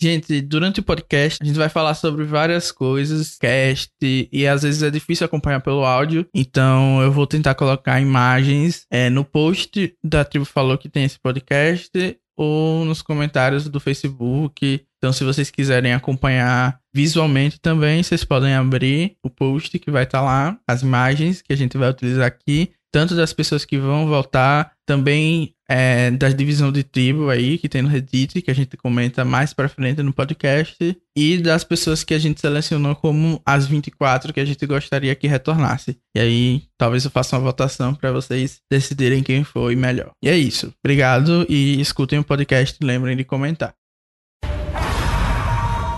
Gente, durante o podcast a gente vai falar sobre várias coisas, cast, e às vezes é difícil acompanhar pelo áudio, então eu vou tentar colocar imagens é, no post da Tribo Falou que tem esse podcast ou nos comentários do Facebook. Então, se vocês quiserem acompanhar visualmente também, vocês podem abrir o post que vai estar lá, as imagens que a gente vai utilizar aqui, tanto das pessoas que vão voltar, também é, da divisão de tribo aí, que tem no Reddit, que a gente comenta mais pra frente no podcast, e das pessoas que a gente selecionou como as 24 que a gente gostaria que retornasse. E aí, talvez eu faça uma votação para vocês decidirem quem foi melhor. E é isso. Obrigado e escutem o podcast lembrem de comentar.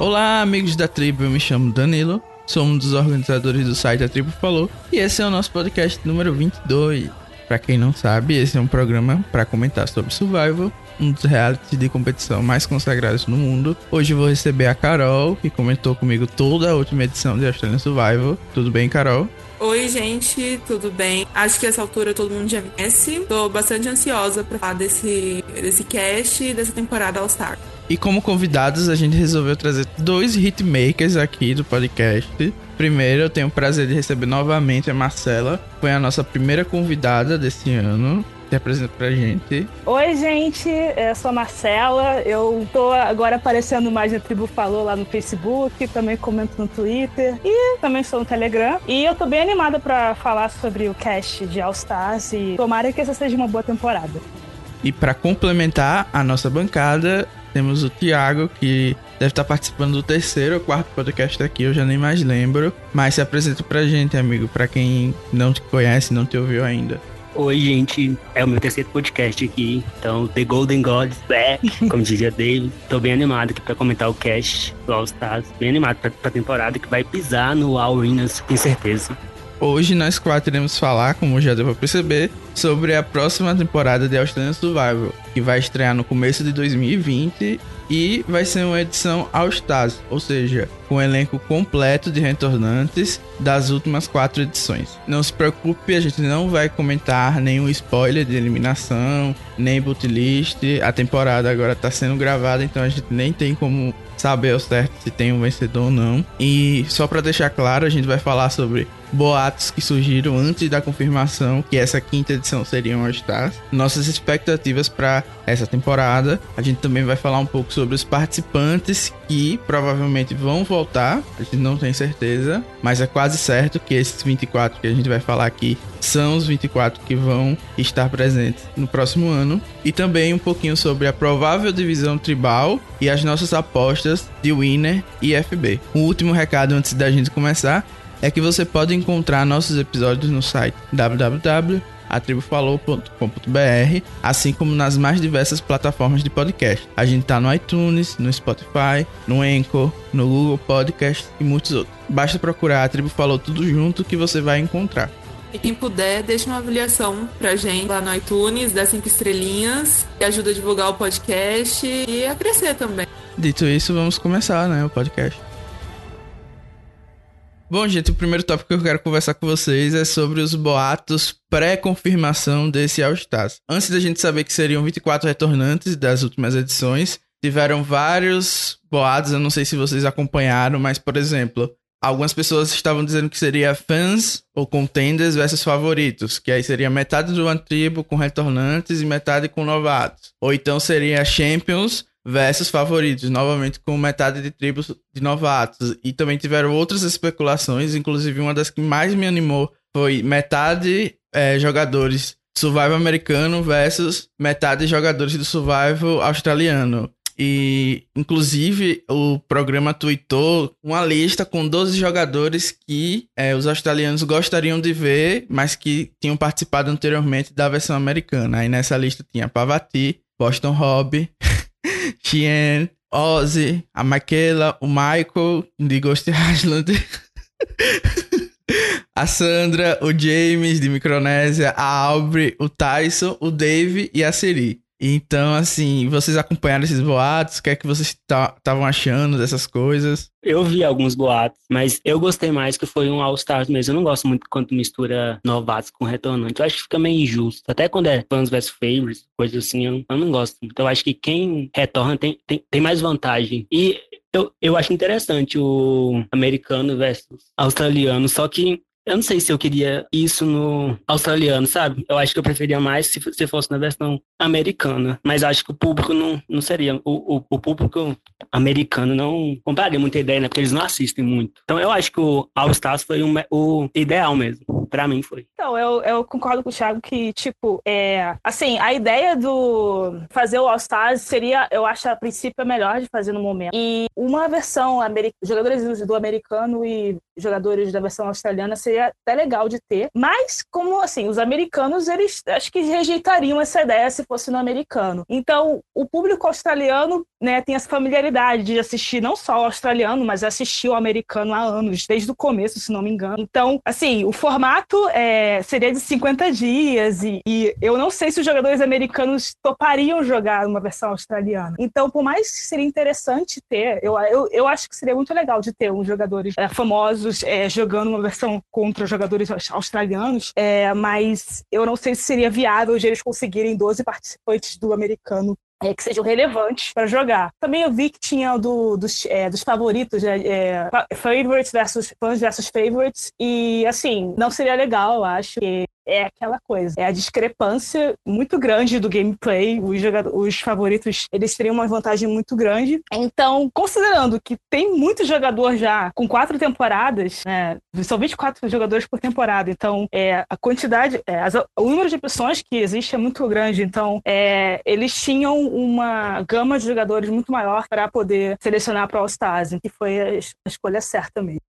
Olá, amigos da tribo, eu me chamo Danilo, sou um dos organizadores do site A Tribo Falou, e esse é o nosso podcast número 22. Para quem não sabe, esse é um programa para comentar sobre survival, um dos realities de competição mais consagrados no mundo. Hoje vou receber a Carol, que comentou comigo toda a última edição de Australian Survival. Tudo bem, Carol? Oi, gente, tudo bem? Acho que essa altura todo mundo já conhece. Tô bastante ansiosa para falar desse, desse cast e dessa temporada All Star. E como convidados, a gente resolveu trazer dois hitmakers aqui do podcast. Primeiro, eu tenho o prazer de receber novamente a Marcela. Foi a nossa primeira convidada desse ano. Se apresenta pra gente. Oi, gente, eu sou a Marcela. Eu tô agora aparecendo mais na Tribo Falou lá no Facebook, também comento no Twitter e também estou no Telegram. E eu tô bem animada para falar sobre o cast de All Stars e tomara que essa seja uma boa temporada. E para complementar a nossa bancada, temos o Thiago, que deve estar participando do terceiro ou quarto podcast aqui, eu já nem mais lembro. Mas se apresenta pra gente, amigo, pra quem não te conhece, não te ouviu ainda. Oi, gente. É o meu terceiro podcast aqui. Então, The Golden Gods back, como dizia David. Tô bem animado aqui pra comentar o cast do All Stars. Bem animado pra, pra temporada que vai pisar no All Winners, tenho certeza. Hoje nós quatro iremos falar, como já deu pra perceber, sobre a próxima temporada de Australian Survival, que vai estrear no começo de 2020 e vai ser uma edição All Stars, ou seja, com um elenco completo de retornantes das últimas quatro edições. Não se preocupe, a gente não vai comentar nenhum spoiler de eliminação, nem bootlist. A temporada agora está sendo gravada, então a gente nem tem como saber ao certo se tem um vencedor ou não. E só para deixar claro, a gente vai falar sobre boatos que surgiram antes da confirmação que essa quinta edição seria um All Stars, nossas expectativas para essa temporada. A gente também vai falar um pouco sobre os participantes que provavelmente vão voltar, a gente não tem certeza, mas é quase certo que esses 24 que a gente vai falar aqui são os 24 que vão estar presentes no próximo ano. E também um pouquinho sobre a provável divisão tribal e as nossas apostas de Winner e FB. Um último recado antes da gente começar é que você pode encontrar nossos episódios no site www.atribufalou.com.br, assim como nas mais diversas plataformas de podcast. A gente tá no iTunes, no Spotify, no Anchor, no Google Podcast e muitos outros. Basta procurar a Tribo Falou tudo junto que você vai encontrar. E quem puder, deixa uma avaliação pra gente lá no iTunes, dá cinco estrelinhas, que ajuda a divulgar o podcast e a crescer também. Dito isso, vamos começar, né, o podcast. Bom, gente, o primeiro tópico que eu quero conversar com vocês é sobre os boatos pré-confirmação desse All Stars. Antes da gente saber que seriam 24 retornantes das últimas edições, tiveram vários boatos, eu não sei se vocês acompanharam, mas, por exemplo, algumas pessoas estavam dizendo que seria fãs ou contenders versus favoritos, que aí seria metade do One Tribo com retornantes e metade com novatos. Ou então seria Champions versus favoritos, novamente com metade de tribos de novatos. E também tiveram outras especulações, inclusive uma das que mais me animou foi metade é, jogadores survival americano versus metade jogadores do survival australiano. E, inclusive, o programa tweetou uma lista com 12 jogadores que é, os australianos gostariam de ver, mas que tinham participado anteriormente da versão americana. Aí nessa lista tinha Pavati, Boston Hobby, Tien, Ozzy, a Michaela, o Michael de Ghost Island, a Sandra, o James de Micronésia, a Aubrey, o Tyson, o Dave e a Siri. Então, assim, vocês acompanharam esses boatos? O que é que vocês estavam achando dessas coisas? Eu vi alguns boatos, mas eu gostei mais que foi um All-Stars mesmo. Eu não gosto muito quando mistura novatos com retornantes. Eu acho que fica meio injusto. Até quando é fãs versus favorites, coisas assim, eu eu não gosto muito. Eu acho que quem retorna tem, tem, tem mais vantagem. E eu, eu acho interessante o americano versus australiano, só que eu não sei se eu queria isso no australiano, sabe? Eu acho que eu preferia mais se, se fosse na versão americana. Mas acho que o público não, não seria. O, o, o público americano não compraria muita ideia, né? Porque eles não assistem muito. Então eu acho que o All Stars foi um, o ideal mesmo. Pra mim foi. Então, eu, eu concordo com o Thiago que, tipo, é. Assim, a ideia do fazer o All Stars seria, eu acho, a princípio, a melhor de fazer no momento. E uma versão americana, jogadores do americano e jogadores da versão australiana seria até legal de ter. Mas, como assim, os americanos, eles acho que rejeitariam essa ideia se fosse no americano. Então, o público australiano, né, tem essa familiaridade de assistir não só o australiano, mas assistir o americano há anos, desde o começo, se não me engano. Então, assim, o formato é, seria de 50 dias e, e eu não sei se os jogadores americanos topariam jogar uma versão australiana. Então, por mais que seria interessante ter, eu, eu, eu acho que seria muito legal de ter uns jogadores é, famosos é, jogando uma versão contra jogadores australianos, é, mas eu não sei se seria viável de eles conseguirem 12 participantes do americano é, que sejam relevantes para jogar. Também eu vi que tinha do, dos, é, dos favoritos, né, é, favorites versus fãs versus favorites, e assim, não seria legal, eu acho, que é aquela coisa. É a discrepância muito grande do gameplay. Os, os favoritos, eles teriam uma vantagem muito grande. Então, considerando que tem muito jogador já com quatro temporadas, né? São 24 jogadores por temporada. Então, é, a quantidade, é, as, o número de opções que existe é muito grande. Então, é, eles tinham uma gama de jogadores muito maior para poder selecionar para All-Stars, que foi a, a escolha certa mesmo.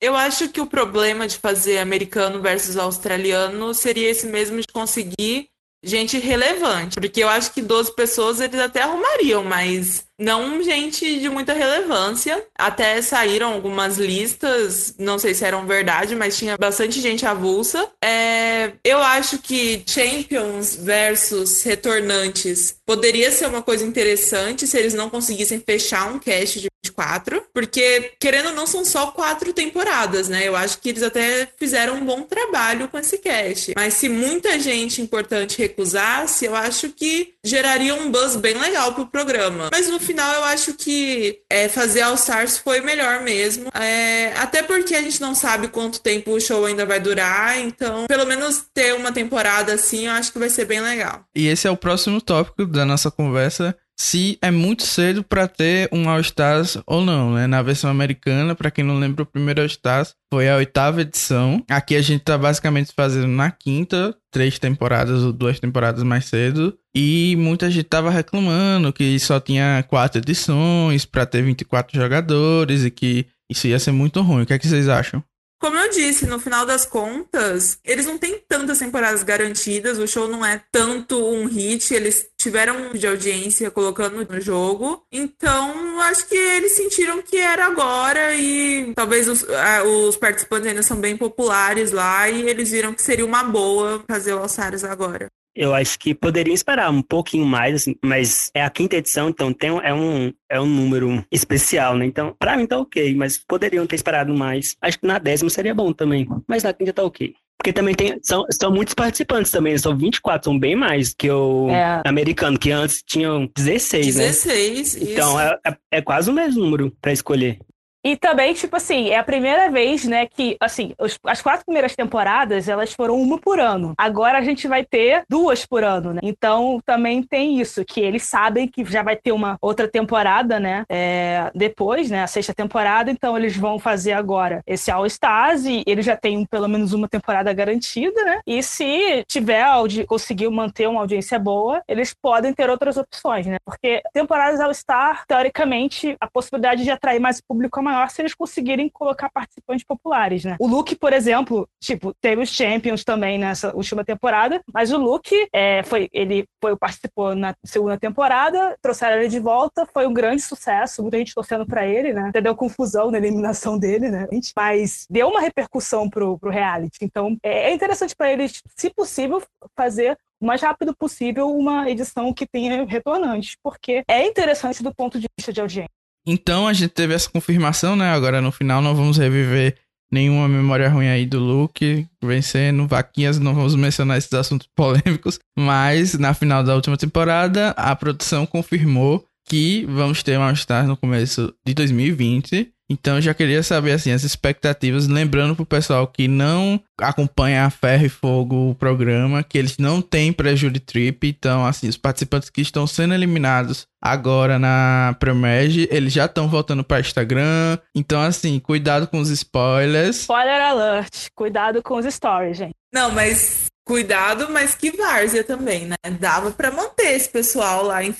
Eu acho que o problema de fazer americano versus australiano seria esse mesmo de conseguir gente relevante. Porque eu acho que 12 pessoas eles até arrumariam, mas não gente de muita relevância. Até saíram algumas listas, não sei se eram verdade, mas tinha bastante gente avulsa. É, eu acho que Champions versus retornantes poderia ser uma coisa interessante se eles não conseguissem fechar um cast de 24, porque querendo ou não são só quatro temporadas, né? Eu acho que eles até fizeram um bom trabalho com esse cast. Mas se muita gente importante recusasse, eu acho que geraria um buzz bem legal pro programa. Mas no final eu acho que é, fazer All Stars foi melhor mesmo. É, até porque a gente não sabe quanto tempo o show ainda vai durar, então pelo menos ter uma temporada assim eu acho que vai ser bem legal. E esse é o próximo tópico da nossa conversa. Se é muito cedo para ter um All Stars ou não, né? Na versão americana, para quem não lembra, o primeiro All Stars foi a oitava edição. Aqui a gente tá basicamente fazendo na quinta, três temporadas ou duas temporadas mais cedo. E muita gente tava reclamando que só tinha quatro edições para ter 24 jogadores e que isso ia ser muito ruim. O que é que vocês acham? Como eu disse, no final das contas, eles não têm tantas temporadas garantidas, o show não é tanto um hit, eles tiveram de audiência colocando no jogo. Então, acho que eles sentiram que era agora e talvez os, os participantes ainda são bem populares lá e eles viram que seria uma boa fazer o Alçares agora. Eu acho que poderiam esperar um pouquinho mais, assim, mas é a quinta edição, então tem, é, um, é um número especial, né? Então, pra mim tá ok, mas poderiam ter esperado mais. Acho que na décima seria bom também, mas na quinta tá ok. Porque também tem, são, são muitos participantes também, são 24, são bem mais que o é. americano, que antes tinham 16, 16 né? Então é, é, é, quase o mesmo número para escolher. E também, tipo assim, é a primeira vez, né, que, assim, os, as quatro primeiras temporadas, elas foram uma por ano. Agora a gente vai ter duas por ano, né? Então, também tem isso, que eles sabem que já vai ter uma outra temporada, né, é, depois, né, a sexta temporada, então eles vão fazer agora esse All Stars e eles já têm pelo menos uma temporada garantida, né? E se tiver, conseguir manter uma audiência boa, eles podem ter outras opções, né? Porque temporadas All Star, teoricamente, a possibilidade de atrair mais público é maior se eles conseguirem colocar participantes populares, né? O Luke, por exemplo, tipo, teve os Champions também nessa última temporada, mas o Luke é, foi, ele foi, participou na segunda temporada, trouxeram ele de volta, foi um grande sucesso, muita gente torcendo para ele, né? Até deu confusão na eliminação dele, né? Mas deu uma repercussão pro, pro reality. Então, é, é interessante para eles, se possível, fazer o mais rápido possível uma edição que tenha retornantes, porque é interessante do ponto de vista de audiência. Então a gente teve essa confirmação, né? Agora no final não vamos reviver nenhuma memória ruim aí do Luke vencendo vaquinhas, não vamos mencionar esses assuntos polêmicos, mas na final da última temporada a produção confirmou que vamos ter All Stars no começo de 2020 então eu já queria saber assim as expectativas, lembrando pro pessoal que não acompanha a ferro e fogo o programa, que eles não têm pré-jury trip, então assim, os participantes que estão sendo eliminados agora na Premerge, eles já estão voltando para Instagram. Então assim, cuidado com os spoilers. Spoiler alert, cuidado com os stories, gente. Não, mas cuidado, mas que várzea também, né? Dava para manter esse pessoal lá em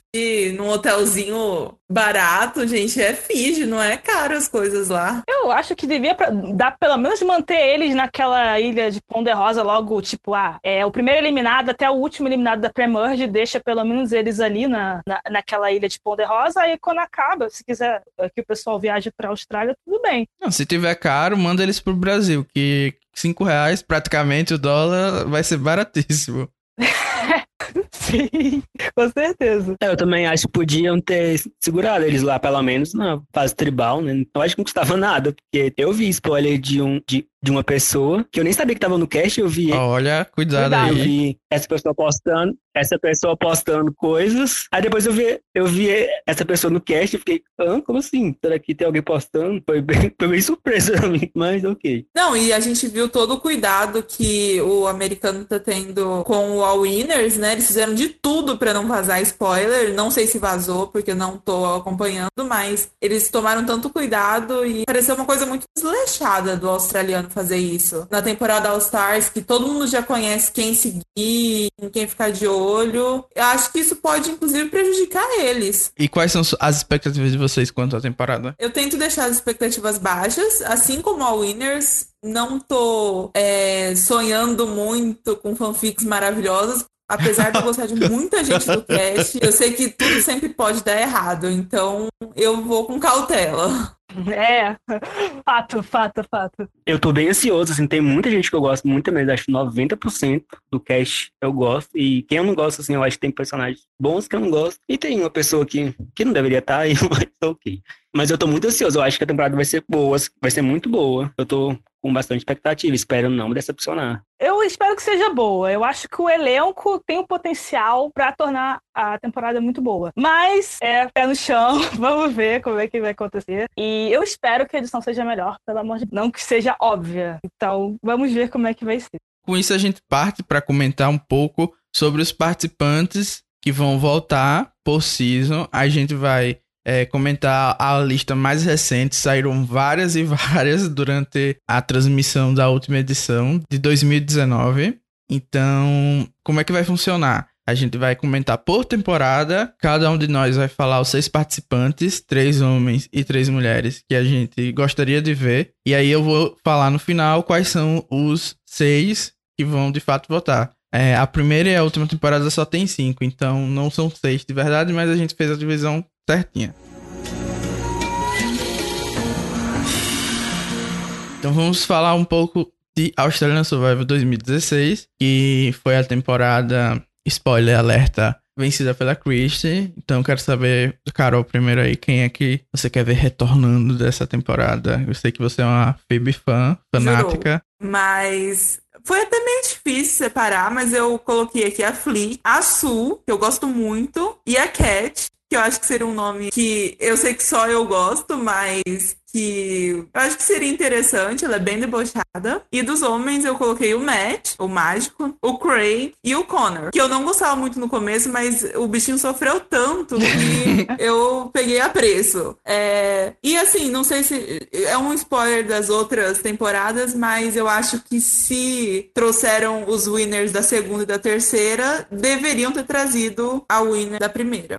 num hotelzinho barato, gente, é Fiji, não é caro as coisas lá. Eu acho que devia dar pelo menos manter eles naquela ilha de Ponderosa logo, tipo, ah, é o primeiro eliminado até o último eliminado da Pre-Merge, deixa pelo menos eles ali na, na, naquela ilha de Ponderosa, aí quando acaba, se quiser que o pessoal viaje pra Austrália, tudo bem. Não, se tiver caro, manda eles pro Brasil, que 5 reais praticamente o dólar vai ser baratíssimo. Sim, com certeza. É, eu também acho que podiam ter segurado eles lá, pelo menos, na fase tribal, né? Eu acho que não custava nada, porque eu vi spoiler de um, de de uma pessoa que eu nem sabia que tava no cast, eu vi. Olha, cuidado, cuidado. aí. Eu vi essa pessoa postando, essa pessoa postando coisas. Aí depois eu vi, eu vi essa pessoa no cast e fiquei, ah, como assim? Será que tem alguém postando? Foi bem, foi bem surpresa pra mim, mas ok. Não, e a gente viu todo o cuidado que o americano tá tendo com o All Winners, né? Eles fizeram de tudo para não vazar spoiler. Não sei se vazou, porque não tô acompanhando, mas eles tomaram tanto cuidado e pareceu uma coisa muito desleixada do australiano fazer isso. Na temporada All Stars, que todo mundo já conhece quem seguir, em quem ficar de olho. Eu acho que isso pode, inclusive, prejudicar eles. E quais são as expectativas de vocês quanto à temporada? Eu tento deixar as expectativas baixas, assim como a Winners. Não tô é, sonhando muito com fanfics maravilhosas, apesar de eu gostar de muita gente do cast, eu sei que tudo sempre pode dar errado, então eu vou com cautela. É, fato, fato, fato. Eu tô bem ansioso, assim, tem muita gente que eu gosto muito mesmo, acho que 90% do cast eu gosto, e quem eu não gosto, assim, eu acho que tem personagens bons que eu não gosto, e tem uma pessoa que, que não deveria estar, e mas ok. Mas eu tô muito ansioso, eu acho que a temporada vai ser boa, vai ser muito boa, eu tô com bastante expectativa, espero não me decepcionar. Eu espero que seja boa. Eu acho que o elenco tem o potencial para tornar a temporada muito boa. Mas é pé no chão, vamos ver como é que vai acontecer. E eu espero que a edição seja melhor, pelo amor de Deus. Não que seja óbvia. Então, vamos ver como é que vai ser. Com isso, a gente parte para comentar um pouco sobre os participantes que vão voltar por season. A gente vai é, comentar a lista mais recente. Saíram várias e várias durante a transmissão da última edição de 2019. Então, como é que vai funcionar? A gente vai comentar por temporada. Cada um de nós vai falar os seis participantes, três homens e três mulheres, que a gente gostaria de ver. E aí eu vou falar no final quais são os seis que vão de fato votar. É, a primeira e a última temporada só tem cinco, então não são seis de verdade, mas a gente fez a divisão certinha. Então vamos falar um pouco de Australian Survival 2016, que foi a temporada, spoiler alerta, vencida pela Christie. Então quero saber, Carol, primeiro aí, quem é que você quer ver retornando dessa temporada? Eu sei que você é uma Phoebe fã, fanática. Jurou. Mas foi até meio difícil separar, mas eu coloquei aqui a Flea, a Sue, que eu gosto muito, e a Cat, que eu acho que seria um nome que eu sei que só eu gosto, mas que eu acho que seria interessante, ela é bem debochada. E dos homens eu coloquei o Matt, o mágico, o Craig e o Connor, que eu não gostava muito no começo, mas o bichinho sofreu tanto que eu peguei a preço. É... E assim, não sei se é um spoiler das outras temporadas, mas eu acho que se trouxeram os winners da segunda e da terceira, deveriam ter trazido a winner da primeira.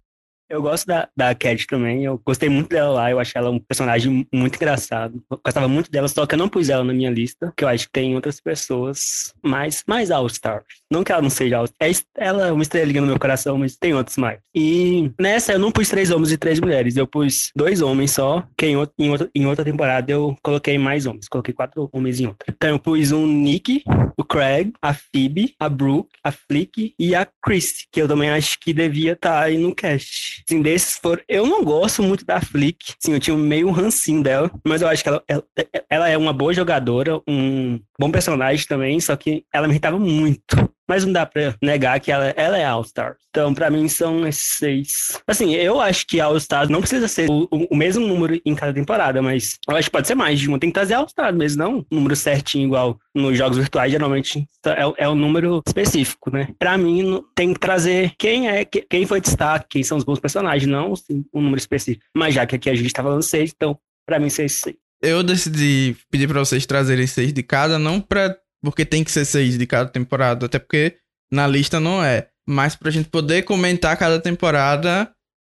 Eu gosto da, da Cat também. Eu gostei muito dela lá. Eu achei ela um personagem muito engraçado. Eu gostava muito dela, só que eu não pus ela na minha lista, porque eu acho que tem outras pessoas mais, mais All-Stars. Não que ela não seja All-Stars. É, ela é uma estrelinha no meu coração, mas tem outros mais. E nessa eu não pus três homens e três mulheres. Eu pus dois homens só, que em, outro, em, outra, em outra temporada eu coloquei mais homens. Coloquei quatro homens em outra. Então eu pus um Nick, o Craig, a Phoebe, a Brooke, a Flick e a Chris, que eu também acho que devia estar tá aí no cast. Assim, desses foram. Eu não gosto muito da Flick. Sim, eu tinha meio rancinho dela, mas eu acho que ela, ela, ela é uma boa jogadora, um bom personagem também, só que ela me irritava muito mas não dá pra negar que ela, ela é All-Star. Então, pra mim, são esses seis. Assim, eu acho que All-Star não precisa ser o, o, mesmo número em cada temporada, mas eu acho que pode ser mais de uma. Tem que trazer All-Star mesmo, não um número certinho, igual nos jogos virtuais, geralmente é, é um número específico, né? Pra mim, tem que trazer quem é, quem foi destaque, quem são os bons personagens, não assim, um número específico. Mas já que aqui a gente tá falando seis, então, pra mim, seis, seis. Eu decidi pedir pra vocês trazerem seis de cada, não pra porque tem que ser seis de cada temporada, até porque na lista não é. Mas pra gente poder comentar cada temporada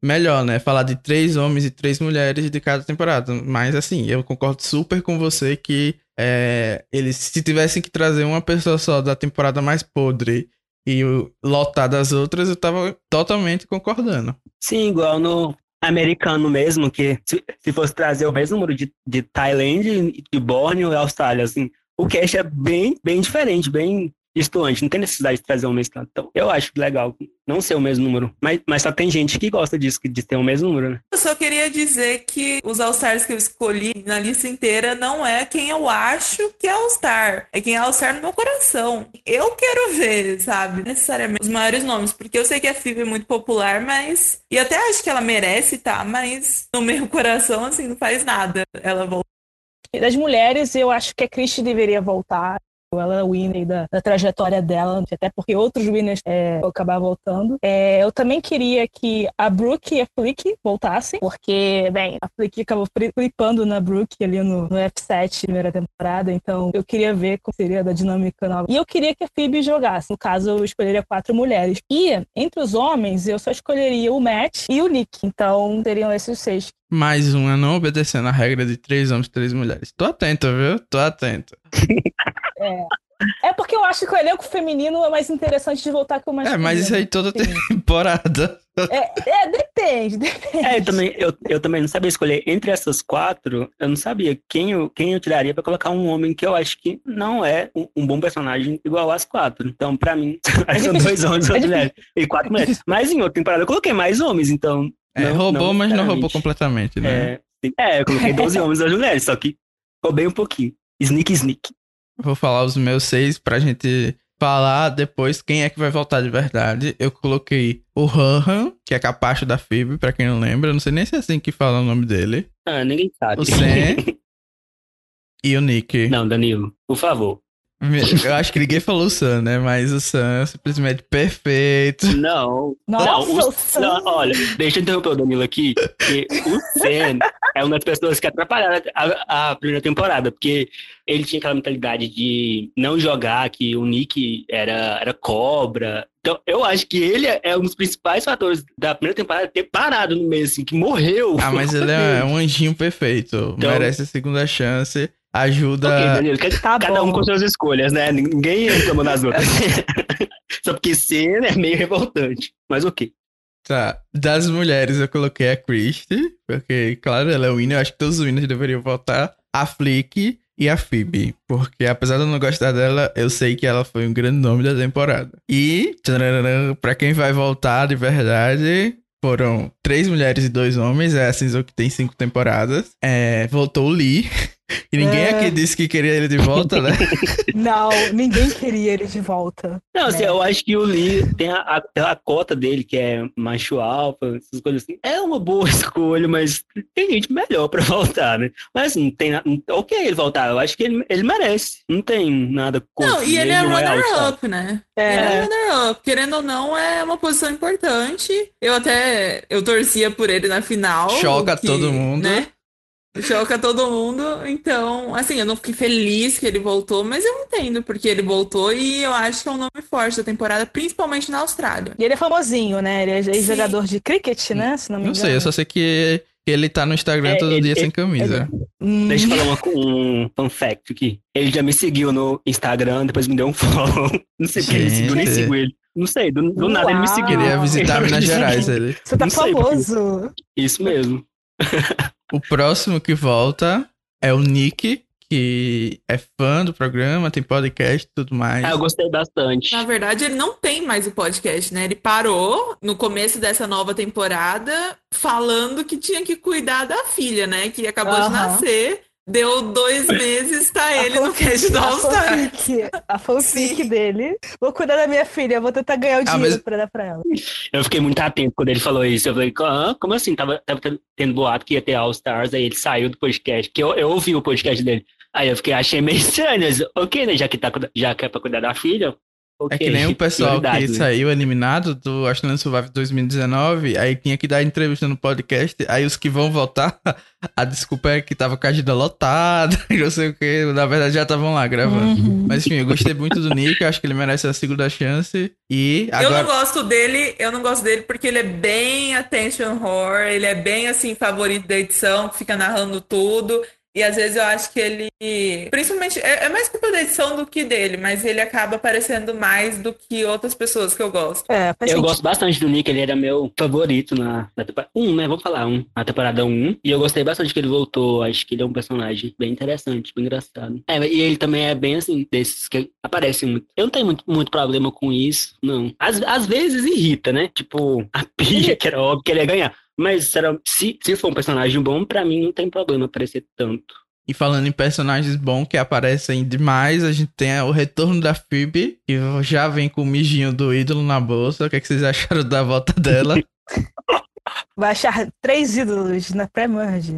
melhor, né? Falar de três homens e três mulheres de cada temporada. Mas assim, eu concordo super com você que é, eles, se tivessem que trazer uma pessoa só da temporada mais podre e lotar das outras, eu tava totalmente concordando. Sim, igual no americano mesmo, que se, se fosse trazer o mesmo número de, de Tailândia, de Borneo e Austrália, assim, o cast é bem, bem diferente, bem distoante. Não tem necessidade de trazer o mesmo tanto. Então, eu acho legal não ser o mesmo número. Mas, mas só tem gente que gosta disso, de ter o mesmo número, né? Eu só queria dizer que os All-Stars que eu escolhi na lista inteira não é quem eu acho que é All-Star. É quem é All-Star no meu coração. Eu quero ver, sabe? Necessariamente os maiores nomes. Porque eu sei que a Phoebe é muito popular, mas. E até acho que ela merece, tá? Mas no meu coração, assim, não faz nada ela voltar. Das mulheres, eu acho que a Christie deveria voltar. Ela é winner da, da, trajetória dela, até porque outros winners é, vão acabar voltando. É, eu também queria que a Brooke e a Flick voltassem, porque, bem, a Flick acabou flipando na Brooke ali no, no F7, primeira temporada, então eu queria ver como seria da dinâmica nova. E eu queria que a Phoebe jogasse, no caso eu escolheria quatro mulheres. E, entre os homens, eu só escolheria o Matt e o Nick, então seriam esses seis. Mais uma não obedecendo a regra de três homens e três mulheres. Tô atento, viu? Tô atento. É. É porque eu acho que o elenco feminino é mais interessante de voltar que o masculino. É, mas isso aí toda temporada. É, é, depende, depende. É, eu também, eu, eu também não sabia escolher. Entre essas quatro, eu não sabia quem eu, quem eu tiraria para colocar um homem que eu acho que não é um, um bom personagem igual às quatro. Então, pra mim, é são dois homens e mulheres. E quatro mulheres. Mas em outra temporada eu coloquei mais homens, então. É, não, roubou, não, mas não roubou completamente, né? É, é eu coloquei 12 homens e mulheres, só que roubei um pouquinho. Sneak, sneak. Vou falar os meus seis pra gente falar depois quem é que vai voltar de verdade. Eu coloquei o Han, que é capacho da Phoebe, pra quem não lembra. Não sei nem se é assim que fala o nome dele. Ah, ninguém sabe. O Sam e o Nick. Não, Danilo, por favor. Eu acho que ninguém falou o Sam, né? Mas o Sam é simplesmente perfeito. Não. Nossa, não, o, Sam. olha, deixa eu interromper o Danilo aqui. Que o Sam é uma das pessoas que atrapalharam a, a, primeira temporada, porque ele tinha aquela mentalidade de não jogar, que o Nick era, era cobra. Então, eu acho que ele é um dos principais fatores da primeira temporada ter parado no meio, assim, que morreu. Ah, mas ele é um anjinho perfeito. Então, merece a segunda chance ajuda. Ok, Danilo, tá cada bom. um com suas escolhas, né? Ninguém reclama das outras. Só porque cena é meio revoltante. Mas ok. Tá. Das mulheres eu coloquei a Christie, porque, claro, ela é winner. Eu acho que todos os winners deveriam votar. A Flick e a Phoebe. Porque apesar de eu não gostar dela, eu sei que ela foi um grande nome da temporada. E, para quem vai voltar de verdade, foram três mulheres e dois homens. É a Season que tem cinco temporadas. É, voltou o Lee. E ninguém é... aqui disse que queria ele de volta, né? Não, ninguém queria ele de volta. Não, assim, né? eu acho que o Lee tem a, a, a, cota dele, que é macho alfa, essas coisas assim. É uma boa escolha, mas tem gente melhor pra voltar, né? Mas não tem nada. Ok ele voltar, eu acho que ele, ele merece. Não tem nada contra Não, e ele, ele é runner-up, né? É. Ele é runner-up. Querendo ou não, é uma posição importante. Eu até eu torcia por ele na final. Choca que, todo mundo. Né? Choca todo mundo. Então, assim, eu não fiquei feliz que ele voltou, mas eu entendo porque ele voltou e eu acho que é um nome forte da temporada, principalmente na Austrália. E ele é famosinho, né? Ele é ex-jogador de cricket, né? Se não me Não engano. sei, eu só sei que ele tá no Instagram É, todo ele- dia sem ele- camisa. Hum, Deixa eu falar uma, um fun fact aqui. Ele já me seguiu no Instagram, depois me deu um follow. Não sei porque ele me seguiu, eu nem sigo ele. Não sei, do, do nada ele me seguiu. Queria visitar Minas Gerais, ele. Você tá não sei, porque- famoso. Isso mesmo. O próximo que volta é o Nick, que é fã do programa, tem podcast e tudo mais. Ah, eu gostei bastante. Na verdade, ele não tem mais o podcast, né? Ele parou no começo dessa nova temporada falando que tinha que cuidar da filha, né? Que acabou de Aham. nascer. Deu dois meses, tá A ele no cast do a All Star. fanfic, A fanfic Sim. dele. Vou cuidar da minha filha, vou tentar ganhar o Ah, dinheiro mas- pra dar pra ela. Eu fiquei muito atento quando ele falou isso. Eu falei, ah, como assim? Tava, tava tendo boato que ia ter All Stars, aí ele saiu do podcast. Que eu, eu ouvi o podcast dele. Aí eu fiquei, achei meio estranho. Mas, ok, né? Já que, tá, já que é pra cuidar da filha. É ok, que nem o pessoal que saiu eliminado do Australian Survive 2019, aí tinha que dar entrevista no podcast, aí os que vão votar, a desculpa é que tava com a agenda lotada, e não sei o que, na verdade já estavam lá gravando. Uhum. Mas enfim, eu gostei muito do Nick, acho que ele merece a segunda chance, e Eu não agora... gosto dele, eu não gosto dele porque ele é bem attention horror, ele é bem assim, favorito da edição, que fica narrando tudo. E às vezes eu acho que ele. Principalmente, é, é mais culpa da edição do que dele, mas ele acaba aparecendo mais do que outras pessoas que eu gosto. É, Eu gosto bastante do Nick, ele era meu favorito na, na temporada 1, né? Vamos falar, um, na temporada 1. E eu gostei bastante que ele voltou. Acho que ele é um personagem bem interessante, bem engraçado. É, e ele também é bem assim, desses que aparecem muito. Eu não tenho muito, muito problema com isso, não. Às, às vezes irrita, né? Tipo, a Pia, que era óbvio que ele ia ganhar. Mas será, se, se for um personagem bom, pra mim não tem problema aparecer tanto. E falando em personagens bons que aparecem demais, a gente tem o retorno da Phoebe, que já vem com o mijinho do ídolo na bolsa. O que, é que vocês acharam da volta dela? Vai achar três ídolos na pré-merge.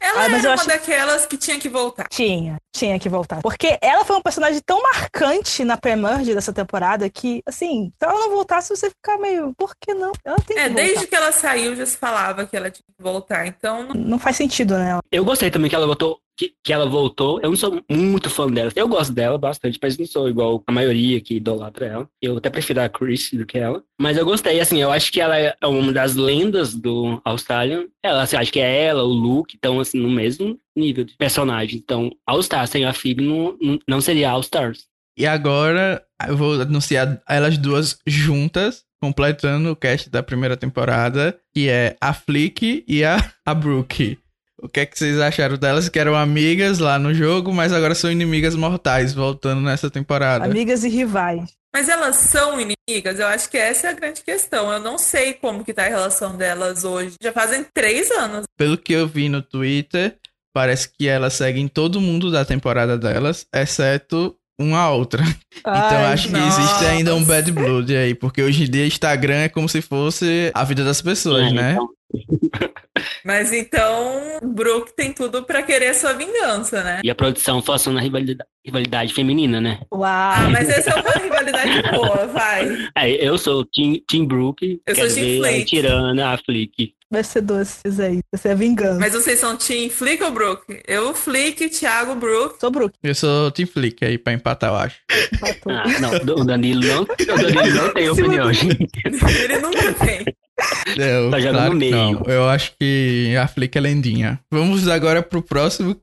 Ela Ah, mas era eu uma acho- daquelas que tinha que voltar. Tinha, tinha que voltar. Porque ela foi um personagem tão marcante na pré-merge dessa temporada que, assim, se ela não voltasse, você ficar meio, por que não? Ela tem que É, voltar. desde que ela saiu já se falava que ela tinha que voltar. Então, não- Não faz sentido, né? Eu gostei também que ela voltou. Que, que ela voltou. Eu não sou muito fã dela. Eu gosto dela bastante, mas não sou igual a maioria que idolatra ela. Eu até prefiro a Chris do que ela. Mas eu gostei, assim, eu acho que ela é uma das lendas do Australian. Ela, assim, acho que é ela, o Luke, estão, assim, no mesmo nível de personagem. Então, All Stars sem a Phoebe não, não- seria All Stars. E agora eu vou anunciar elas duas juntas, completando o cast da primeira temporada, que é a Flick e a, a Brooke. O que é que vocês acharam delas? Que eram amigas lá no jogo, mas agora são inimigas mortais, voltando nessa temporada. Amigas e rivais. Mas elas são inimigas? Eu acho que essa é a grande questão. Eu não sei como que tá a relação delas hoje. Já fazem três anos. Pelo que eu vi no Twitter, parece que elas seguem todo mundo da temporada delas, exceto uma outra. Então Ai, acho que existe ainda um nossa. bad blood aí, porque hoje em dia Instagram é como se fosse a vida das pessoas, É, né? então, Mas então, Brooke tem tudo pra querer sua vingança, né? e a produção forçando a rivalidade, rivalidade feminina, né? Ah, Uau. mas essa é uma rivalidade boa, vai. É, eu sou Team, team Brooke, Eu sou ela Flick. tirando a Flick. Vai ser doce isso aí. Vai ser a vingança. Mas vocês são Team Flick ou Brooke? Eu, Flick, Thiago, Brooke. Sou Brook. Eu sou Team Flick aí pra empatar, eu acho. empatou. Ah, não, o Danilo não, o Danilo não tem opinião. Ele nunca tem. Eu, Tá jogando claro no meio. não. Eu acho que a Flick é lendinha. Vamos agora pro próximo,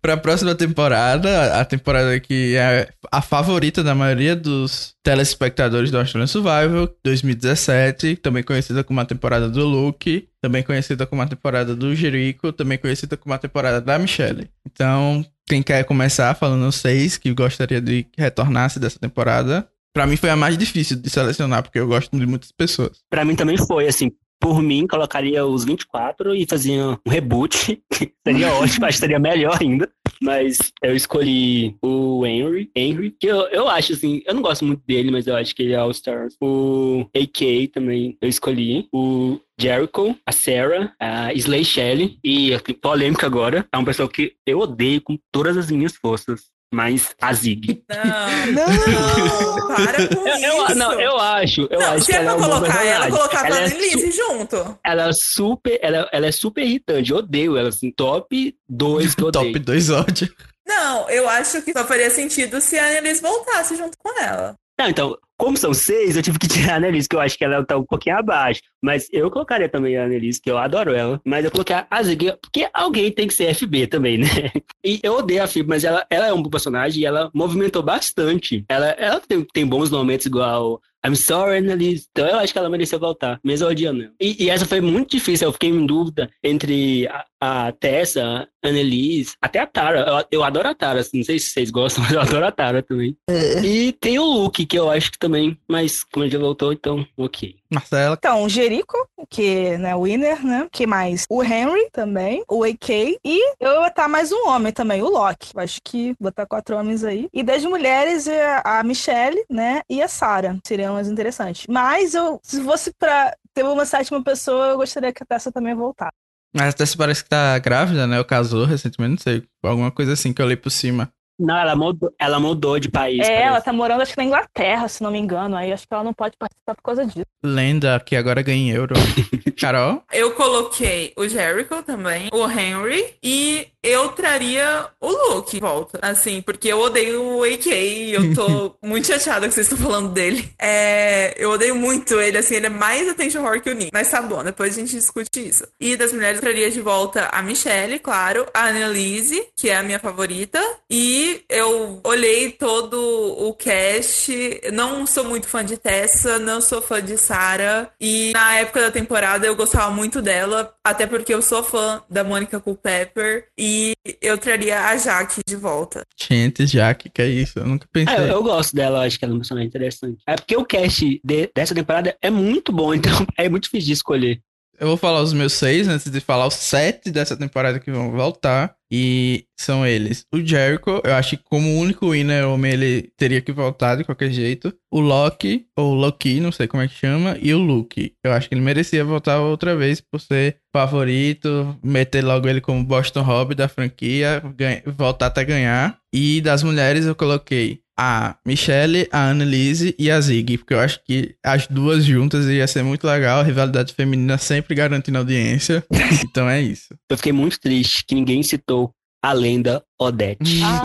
pra próxima temporada, a temporada que é a favorita da maioria dos telespectadores do Australian Survival, 2017, também conhecida como a temporada do Luke, também conhecida como a temporada do Jericho, também conhecida como a temporada da Michelle. Então, quem quer começar falando seis que gostaria de que retornasse dessa temporada? Pra mim foi a mais difícil de selecionar, porque eu gosto de muitas pessoas. Pra mim também foi, assim, por mim, colocaria os 24 e fazia um reboot. seria ótimo, acho que seria melhor ainda. Mas eu escolhi o Henry, Henry, que eu, eu acho assim, eu não gosto muito dele, mas eu acho que ele é All-Stars. O AK também eu escolhi. O Jericho, a Sarah, a Slay Shelley e aqui, polêmica agora, é uma pessoa que eu odeio com todas as minhas forças. Mas a Zig. Não, não, para com Eu, isso. não, eu acho, eu Não, acho se que é ela é colocar ela, personagem. colocar a ela, é Annelise su- junto. ela é super, ela, ela é super irritante. Eu odeio ela, assim, top 2 que eu odeio. Top 2 ódio. Não, eu acho que só faria sentido se a Annelise voltasse junto com ela. Não, então, como são seis, eu tive que tirar a Annelise, que eu acho que ela tá um pouquinho abaixo. Mas eu colocaria também a Annelise, que eu adoro ela. Mas eu coloquei a Zig, porque alguém tem que ser FB também, né? E eu odeio a Phoebe, mas ela, ela é um bom personagem e ela movimentou bastante. Ela, ela tem, tem bons momentos igual I'm sorry, Annelise. Então eu acho que ela mereceu voltar, mesmo odiando ela. E, e essa foi muito difícil, eu fiquei em dúvida entre a, a Tessa, a Annelise, até a Tara. Eu, eu adoro a Tara, assim, não sei se vocês gostam, mas eu adoro a Tara também. E tem o Luke, que eu acho que também, mas como ele voltou, então, ok. Marcela, Então, o Jericho, que né, o Winner, né? que mais? O Henry também, o AK e eu vou botar mais um homem também, o Loki. Eu Acho que vou botar quatro homens aí. E das mulheres, é a Michelle, né? E a Sarah. Seriam as interessantes. Mas eu, se fosse pra ter uma sétima pessoa, eu gostaria que a Tessa também voltasse. mas até se parece que tá grávida, né? Ou casou recentemente, não sei. Alguma coisa assim que eu li por cima. Não, ela mudou, ela mudou de país. É, parece. ela tá morando, acho que na Inglaterra, se não me engano. Aí acho que ela não pode participar por causa disso. Lenda que agora ganha em euro. Carol? Eu coloquei o Jericho também, o Henry, e eu traria o Luke de volta. Assim, porque eu odeio o AK e eu tô muito chateada que vocês estão falando dele. É, eu odeio muito ele, assim, ele é mais attention horror que o Nick. Mas tá bom, depois a gente discute isso. E das mulheres eu traria de volta a Michelle, claro, a Annelise, que é a minha favorita, e eu olhei todo o cast, não sou muito fã de Tessa, não sou fã de Sarah, e na época da temporada eu gostava muito dela, até porque eu sou fã da Mônica Culpepper, e eu traria a Jaque de volta. Gente, Jaque, que é isso? Eu nunca pensei. Ah, eu, eu gosto dela, eu acho que ela é uma personagem interessante. É porque o cast de- dessa temporada é muito bom, então é muito difícil de escolher. Eu vou falar os meus seis antes de falar os sete dessa temporada que vão voltar. E são eles. O Jericho, eu acho que como único winner homem ele teria que voltar de qualquer jeito. O Loki, ou Loki, não sei como é que chama. E o Luke. Eu acho que ele merecia voltar outra vez por ser favorito. Meter logo ele como Boston Rob da franquia. ganha- voltar até ganhar. E das mulheres eu coloquei a Michelle, a Annelise e a Zig, porque eu acho que as duas juntas ia ser muito legal, a rivalidade feminina sempre garantindo audiência. então é isso. Eu fiquei muito triste que ninguém citou a lenda Odete. Ah.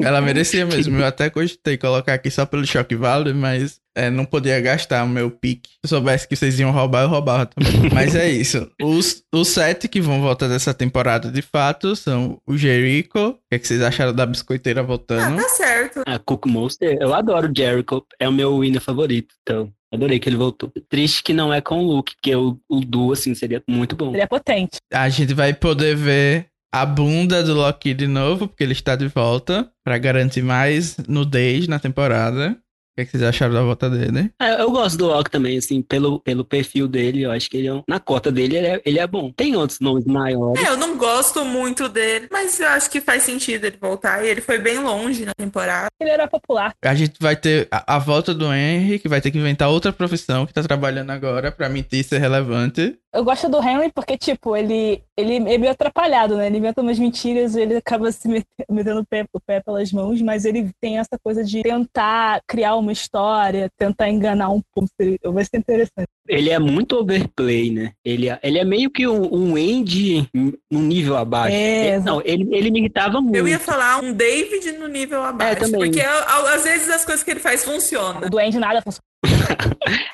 Ela merecia mesmo. Eu até cogitei colocar aqui só pelo choque válido, mas é, não podia gastar o meu pique. Se eu soubesse que vocês iam roubar, eu roubava também. mas é isso. Os, os sete que vão voltar dessa temporada de fato são o Jericho. O que, é que vocês acharam da biscoiteira Ah, voltando? tá certo. A Cook Monster, eu adoro o Jericho, é o meu winner favorito, então adorei que ele voltou. Triste que não é com o Luke, porque o, o duo, assim, seria muito bom. Ele é potente. A gente vai poder ver a bunda do Loki de novo, porque ele está de volta, pra garantir mais nudez na temporada. O que, é que vocês acharam da volta dele? Ah, Eu gosto do Loki também, assim, pelo, pelo perfil dele, eu acho que ele é um- na cota dele ele é, ele é bom. Tem outros nomes maiores. É, eu não gosto muito dele, mas eu acho que faz sentido ele voltar, e ele foi bem longe na temporada. Ele era popular. A gente vai ter a, a volta do Henry, que vai ter que inventar outra profissão que tá trabalhando agora pra mentir ser relevante. Eu gosto do Henry porque, tipo, ele, ele é meio atrapalhado, né? Ele inventa umas mentiras, ele acaba se mete- metendo o pé, o pé pelas mãos, mas ele tem essa coisa de tentar criar uma história, tentar enganar um pouco. Vai ser interessante. Ele é muito overplay, né? Ele é, ele é meio que um, um Andy num nível abaixo. É, Ele- não, ele, ele me irritava muito. Eu ia falar um David no nível abaixo, também. porque às vezes as coisas que ele faz funcionam. Duende nada funciona.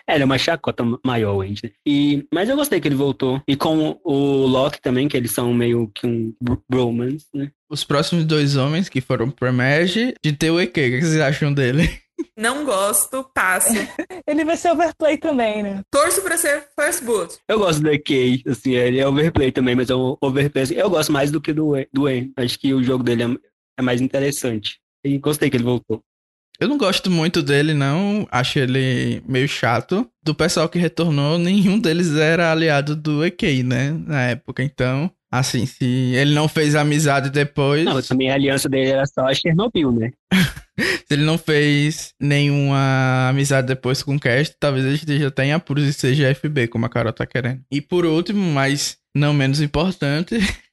É, ele é uma chacota maior, o Andy. né? E, mas eu gostei que ele voltou. E com o Loki também, que eles são meio que um br- bromance, né? Os próximos dois homens que foram pro Merge, de ter o EQ, o que que vocês acham dele? Não gosto, passo. Ele vai ser overplay também, né? Torço pra ser first boot. Eu gosto do AK, assim, ele é overplay também, mas é um overplay. assim, eu gosto mais do que do, do. Acho que o jogo dele é, é mais interessante. E gostei que ele voltou. Eu não gosto muito dele, não. Acho ele meio chato. Do pessoal que retornou, nenhum deles era aliado do EK, né? Na época, então. Assim, se ele não fez amizade depois. Não, também a aliança dele era só a Chernobyl, né? Se ele não fez nenhuma amizade depois com o cast, talvez ele esteja até em apuros e seja FB, como a Carol tá querendo. E por último, mas não menos importante,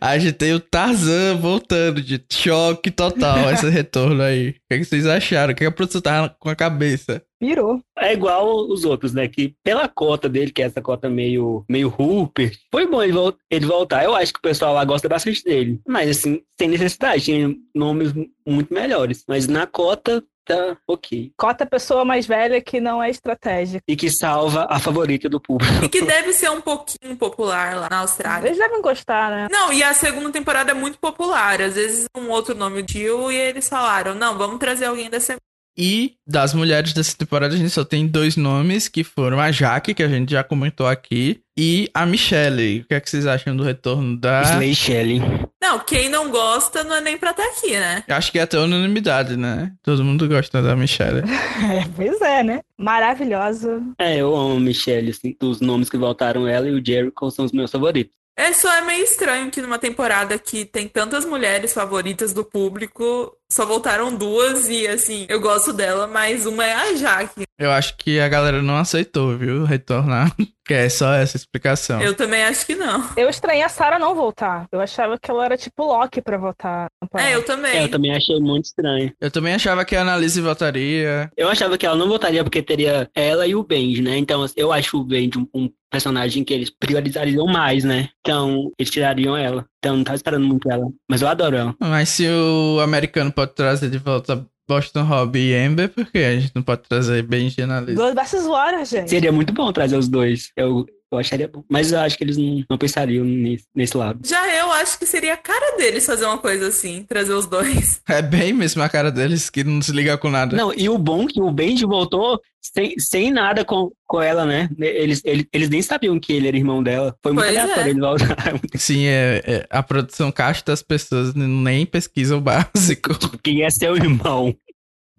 a gente tem o Tarzan voltando de choque total, esse retorno aí. O que, é que vocês acharam? O que, é que a produção tava com a cabeça? Virou. É igual os outros, né? Que pela cota dele, que é essa cota meio, meio Hooper, foi bom ele, vol ele voltar. Eu acho que o pessoal lá gosta bastante dele. Mas, assim, sem necessidade. Tinha nomes muito melhores. Mas na cota, tá ok. Cota pessoa mais velha que não é estratégica. E que salva a favorita do público. E que deve ser um pouquinho popular lá na Austrália. Eles devem gostar, né? Não, e a segunda temporada é muito popular. Às vezes um outro nome tio e eles falaram: não, vamos trazer alguém dessa e das mulheres dessa temporada a gente só tem dois nomes, que foram a Jaque, que a gente já comentou aqui, e a Michelle. O que é que vocês acham do retorno da... Slay Shelley. Não, quem não gosta não é nem pra estar aqui, né? Acho que é até unanimidade, né? Todo mundo gosta da Michelle. é, pois é, né? Maravilhosa. É, eu amo a Michelle, assim, dos nomes que voltaram ela e o Jericho são os meus favoritos. É só é meio estranho que numa temporada que tem tantas mulheres favoritas do público, só voltaram duas e assim, eu gosto dela, mas uma é a Jaque. Eu acho que a galera não aceitou, viu? Retornar. Que é só essa explicação. Eu também acho que não. Eu estranhei a Sarah não voltar. Eu achava que ela era tipo Loki pra votar. É, eu também. É, eu também achei muito estranho. Eu também achava que a Annalise votaria. Eu achava que ela não votaria porque teria ela e o Benji, né? Então eu acho o Benji um, um personagem que eles priorizariam mais, né? Então eles tirariam ela. Então não tava esperando muito ela. Mas eu adoro ela. Mas se o americano pode trazer de volta Boston Rob e Ember, porque a gente não pode trazer Benji na lista. Blood vs. Water, gente. Seria muito bom trazer os dois. Eu, eu acharia bom. Mas eu acho que eles não, não pensariam nesse, nesse lado. Já eu acho que seria a cara deles fazer uma coisa assim, trazer os dois. É bem mesmo a cara deles, que não se liga com nada. Não, e o bom é que o Benji voltou sem, sem nada com, com ela, né? Eles, eles, eles nem sabiam que ele era irmão dela. Foi muito Pois é. aleatório ele voltar. Sim, é, é- a produção casta as pessoas nem pesquisa o básico. Quem é seu irmão?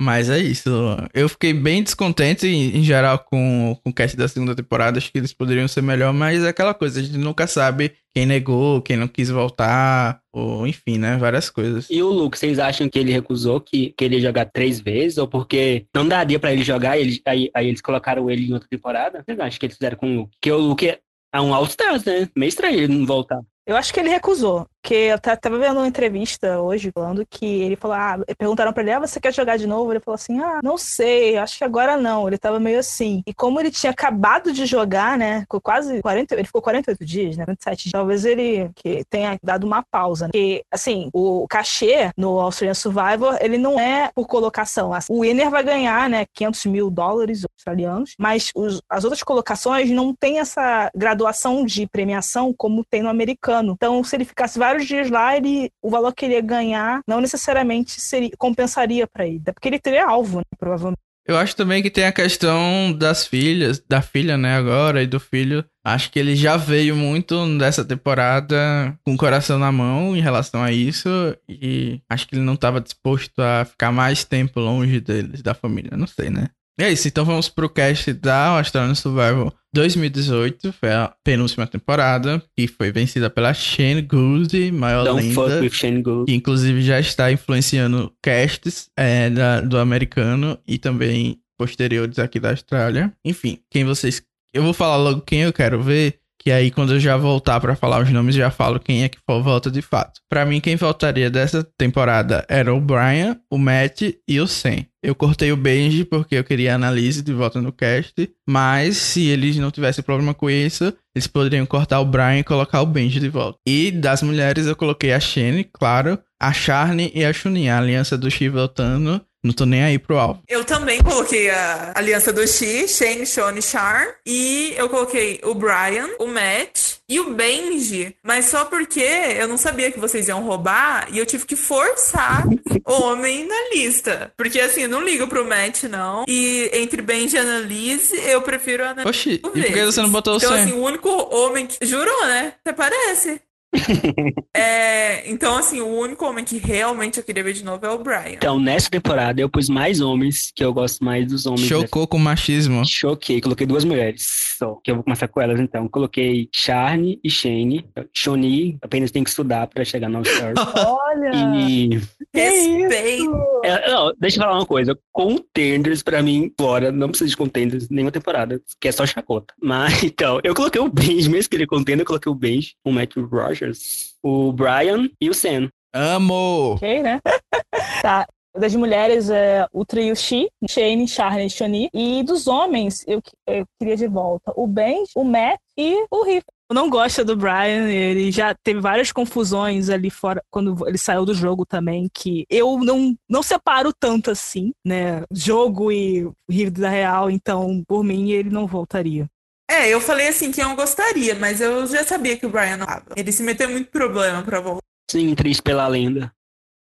Mas é isso. Eu fiquei bem descontente em, em geral com, com o cast da segunda temporada. Acho que eles poderiam ser melhor, mas é aquela coisa, a gente nunca sabe quem negou, quem não quis voltar, ou enfim, né? Várias coisas. E o Luke, vocês acham que ele recusou que, que ele ia jogar três vezes? Ou porque não daria pra ele jogar e ele- aí, aí eles colocaram ele em outra temporada? Vocês acham que eles fizeram com o Luke? Porque o Luke é um All-Stars, né? Meio estranho ele não voltar. Eu acho que ele recusou. Porque eu ta- tava vendo uma entrevista hoje falando que ele falou: ah, perguntaram pra ele, ah, você quer jogar de novo? Ele falou assim: ah, não sei, acho que agora não. Ele tava meio assim. E como ele tinha acabado de jogar, né? Ficou quase 40, ele ficou 48 dias, né? 27 dias. Talvez ele que tenha dado uma pausa. Né? Porque, assim, o cachê no Australian Survivor, ele não é por colocação. Assim, O winner vai ganhar, né, 500 mil dólares australianos, mas os- as outras colocações não tem essa graduação de premiação como tem no americano. Então, se ele ficasse dias lá, ele, o valor que ele ia ganhar não necessariamente seria, compensaria para ele. Até porque ele teria alvo, né, provavelmente. Eu acho também que tem a questão das filhas, da filha, né, agora, e do filho. Acho que ele já veio muito dessa temporada com o coração na mão em relação a isso. E acho que ele não estava disposto a ficar mais tempo longe deles, da família. Não sei, né? E é isso, então vamos pro cast da Australian Survival 2018, foi a penúltima temporada, que foi vencida pela Shane Gould, maior Don't fuck lenda with Shane Gould. que inclusive já está influenciando casts é, da- do americano e também posteriores aqui da Austrália. Enfim, quem vocês. Eu vou falar logo quem eu quero ver, que aí quando eu já voltar pra falar os nomes, já falo quem é que volta de fato. Pra mim, quem voltaria dessa temporada era o Brian, o Matt e o Sam. Eu cortei o Benji porque eu queria análise de volta no cast, mas se eles não tivessem problema com isso, eles poderiam cortar o Brian e colocar o Benji de volta. E das mulheres eu coloquei a Shane, claro, a Charne e a Chunin, a aliança do voltando. Não tô nem aí pro alvo. Eu também coloquei a aliança do Xi, Shane, Sean e Char. E eu coloquei o Brian, o Matt e o Benji. Mas só porque eu não sabia que vocês iam roubar e eu tive que forçar o homem na lista. Porque assim, eu não ligo pro Matt, não. E entre Benji e Annalise, eu prefiro a Annalise. Oxi, e por que você não botou o Então, assim, o único homem que. Jurou, né? Até parece. É, então, assim, o único homem que realmente eu queria ver de novo é o Brian. Então, nessa temporada, eu pus mais homens, que eu gosto mais dos homens. Chocou com o machismo. Choquei, coloquei duas mulheres só, que eu vou começar com elas então. Coloquei Charne e Shane. Shoni, apenas tem que estudar pra chegar no All-Star. Olha! e. Respeito. É, não, deixa eu falar uma coisa. Contenders, pra mim, fora, não precisa de contenders nenhuma temporada, que é só chacota. Mas, então, eu coloquei o Benji, mesmo que ele contenda, eu coloquei o Benji, o Matthew Rogers, o Brian e o Sam. Amo! Ok, né? tá. Das mulheres, é o trio Xi, Shane, Charlie e Shoni. E dos homens, eu, eu queria de volta o Ben, o Matt e o Riff. Eu não gosto do Brian, ele já teve várias confusões ali fora, quando ele saiu do jogo também, que eu não, não separo tanto assim, né? Jogo e vida real, então, por mim, ele não voltaria. É, eu falei assim que eu gostaria, mas eu já sabia que o Brian não tava. Ele se meteu em muito problema pra voltar. Sim, triste pela lenda.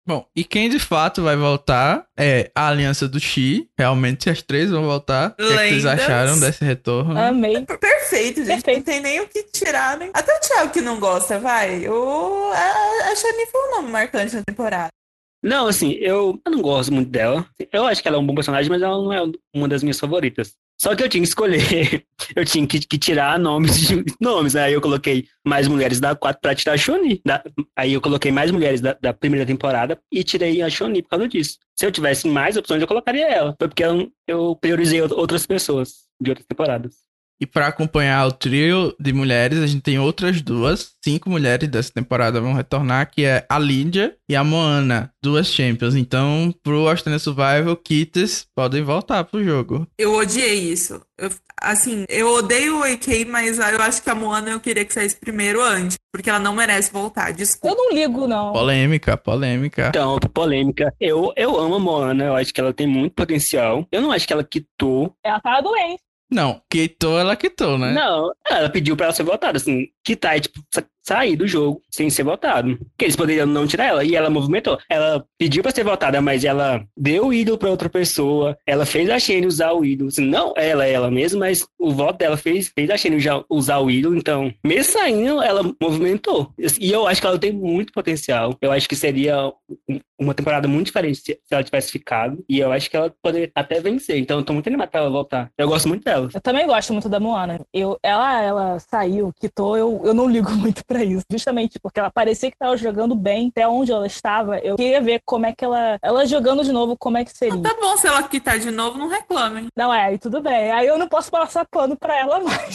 Bom, e quem de fato vai voltar é a aliança do Xi. Realmente as três vão voltar. O que, é que vocês Lendas. acharam desse retorno? Amei. Perfeito, gente. Perfeito. Não tem nem o que tirar, né? Até o Thiago que não gosta, vai. O... A, a Shani foi um nome marcante na temporada. Não, assim, eu, eu não gosto muito dela. Eu acho que ela é um bom personagem, mas ela não é uma das minhas favoritas. Só que eu tinha que escolher, eu tinha que, que tirar nomes de nomes. Aí eu coloquei mais mulheres da 4 pra tirar a Shoni. Da- aí eu coloquei mais mulheres da, da primeira temporada e tirei a Shoni por causa disso. Se eu tivesse mais opções, eu colocaria ela. Foi porque eu, eu priorizei out- outras pessoas de outras temporadas. E pra acompanhar o trio de mulheres, a gente tem outras duas. Cinco mulheres dessa temporada vão retornar, que é a Lídia e a Moana, duas champions. Então, pro Australian Survival, Kittes podem voltar pro jogo. Eu odiei isso. Eu- assim, eu odeio o AK, mas eu acho que a Moana eu queria que saísse primeiro antes. Porque ela não merece voltar. Eu Desculpa. não ligo, não. Polêmica, polêmica. Então, polêmica. Eu, eu amo a Moana, eu acho que ela tem muito potencial. Eu não acho que ela quitou Ela tava doente. Não, quitou, ela quitou, né? Não, ela pediu pra ela ser votada, assim, quitar e, tipo, sa- sair do jogo sem ser votado. Porque eles poderiam não tirar ela, e ela movimentou. Ela pediu pra ser votada, mas ela deu o ídolo pra outra pessoa, ela fez a Shane usar o ídolo. Não ela, ela mesma, mas o voto dela fez, fez a Shane usar o ídolo, então, mesmo saindo, ela movimentou. E eu acho que ela tem muito potencial. Eu acho que seria um- uma temporada muito diferente se ela tivesse ficado, e eu acho que ela poderia até vencer. Então, eu tô muito animado pra ela voltar. Eu gosto muito dela. Eu também gosto muito da Moana. Eu, ela, ela saiu, quitou, eu, eu não ligo muito pra isso. Justamente porque ela parecia que tava jogando bem até onde ela estava. Eu queria ver como é que ela. Ela jogando de novo, como é que seria. Tá bom, se ela quitar de novo, não reclamem. Não, é, aí tudo bem. Aí eu não posso passar pano pra ela mais.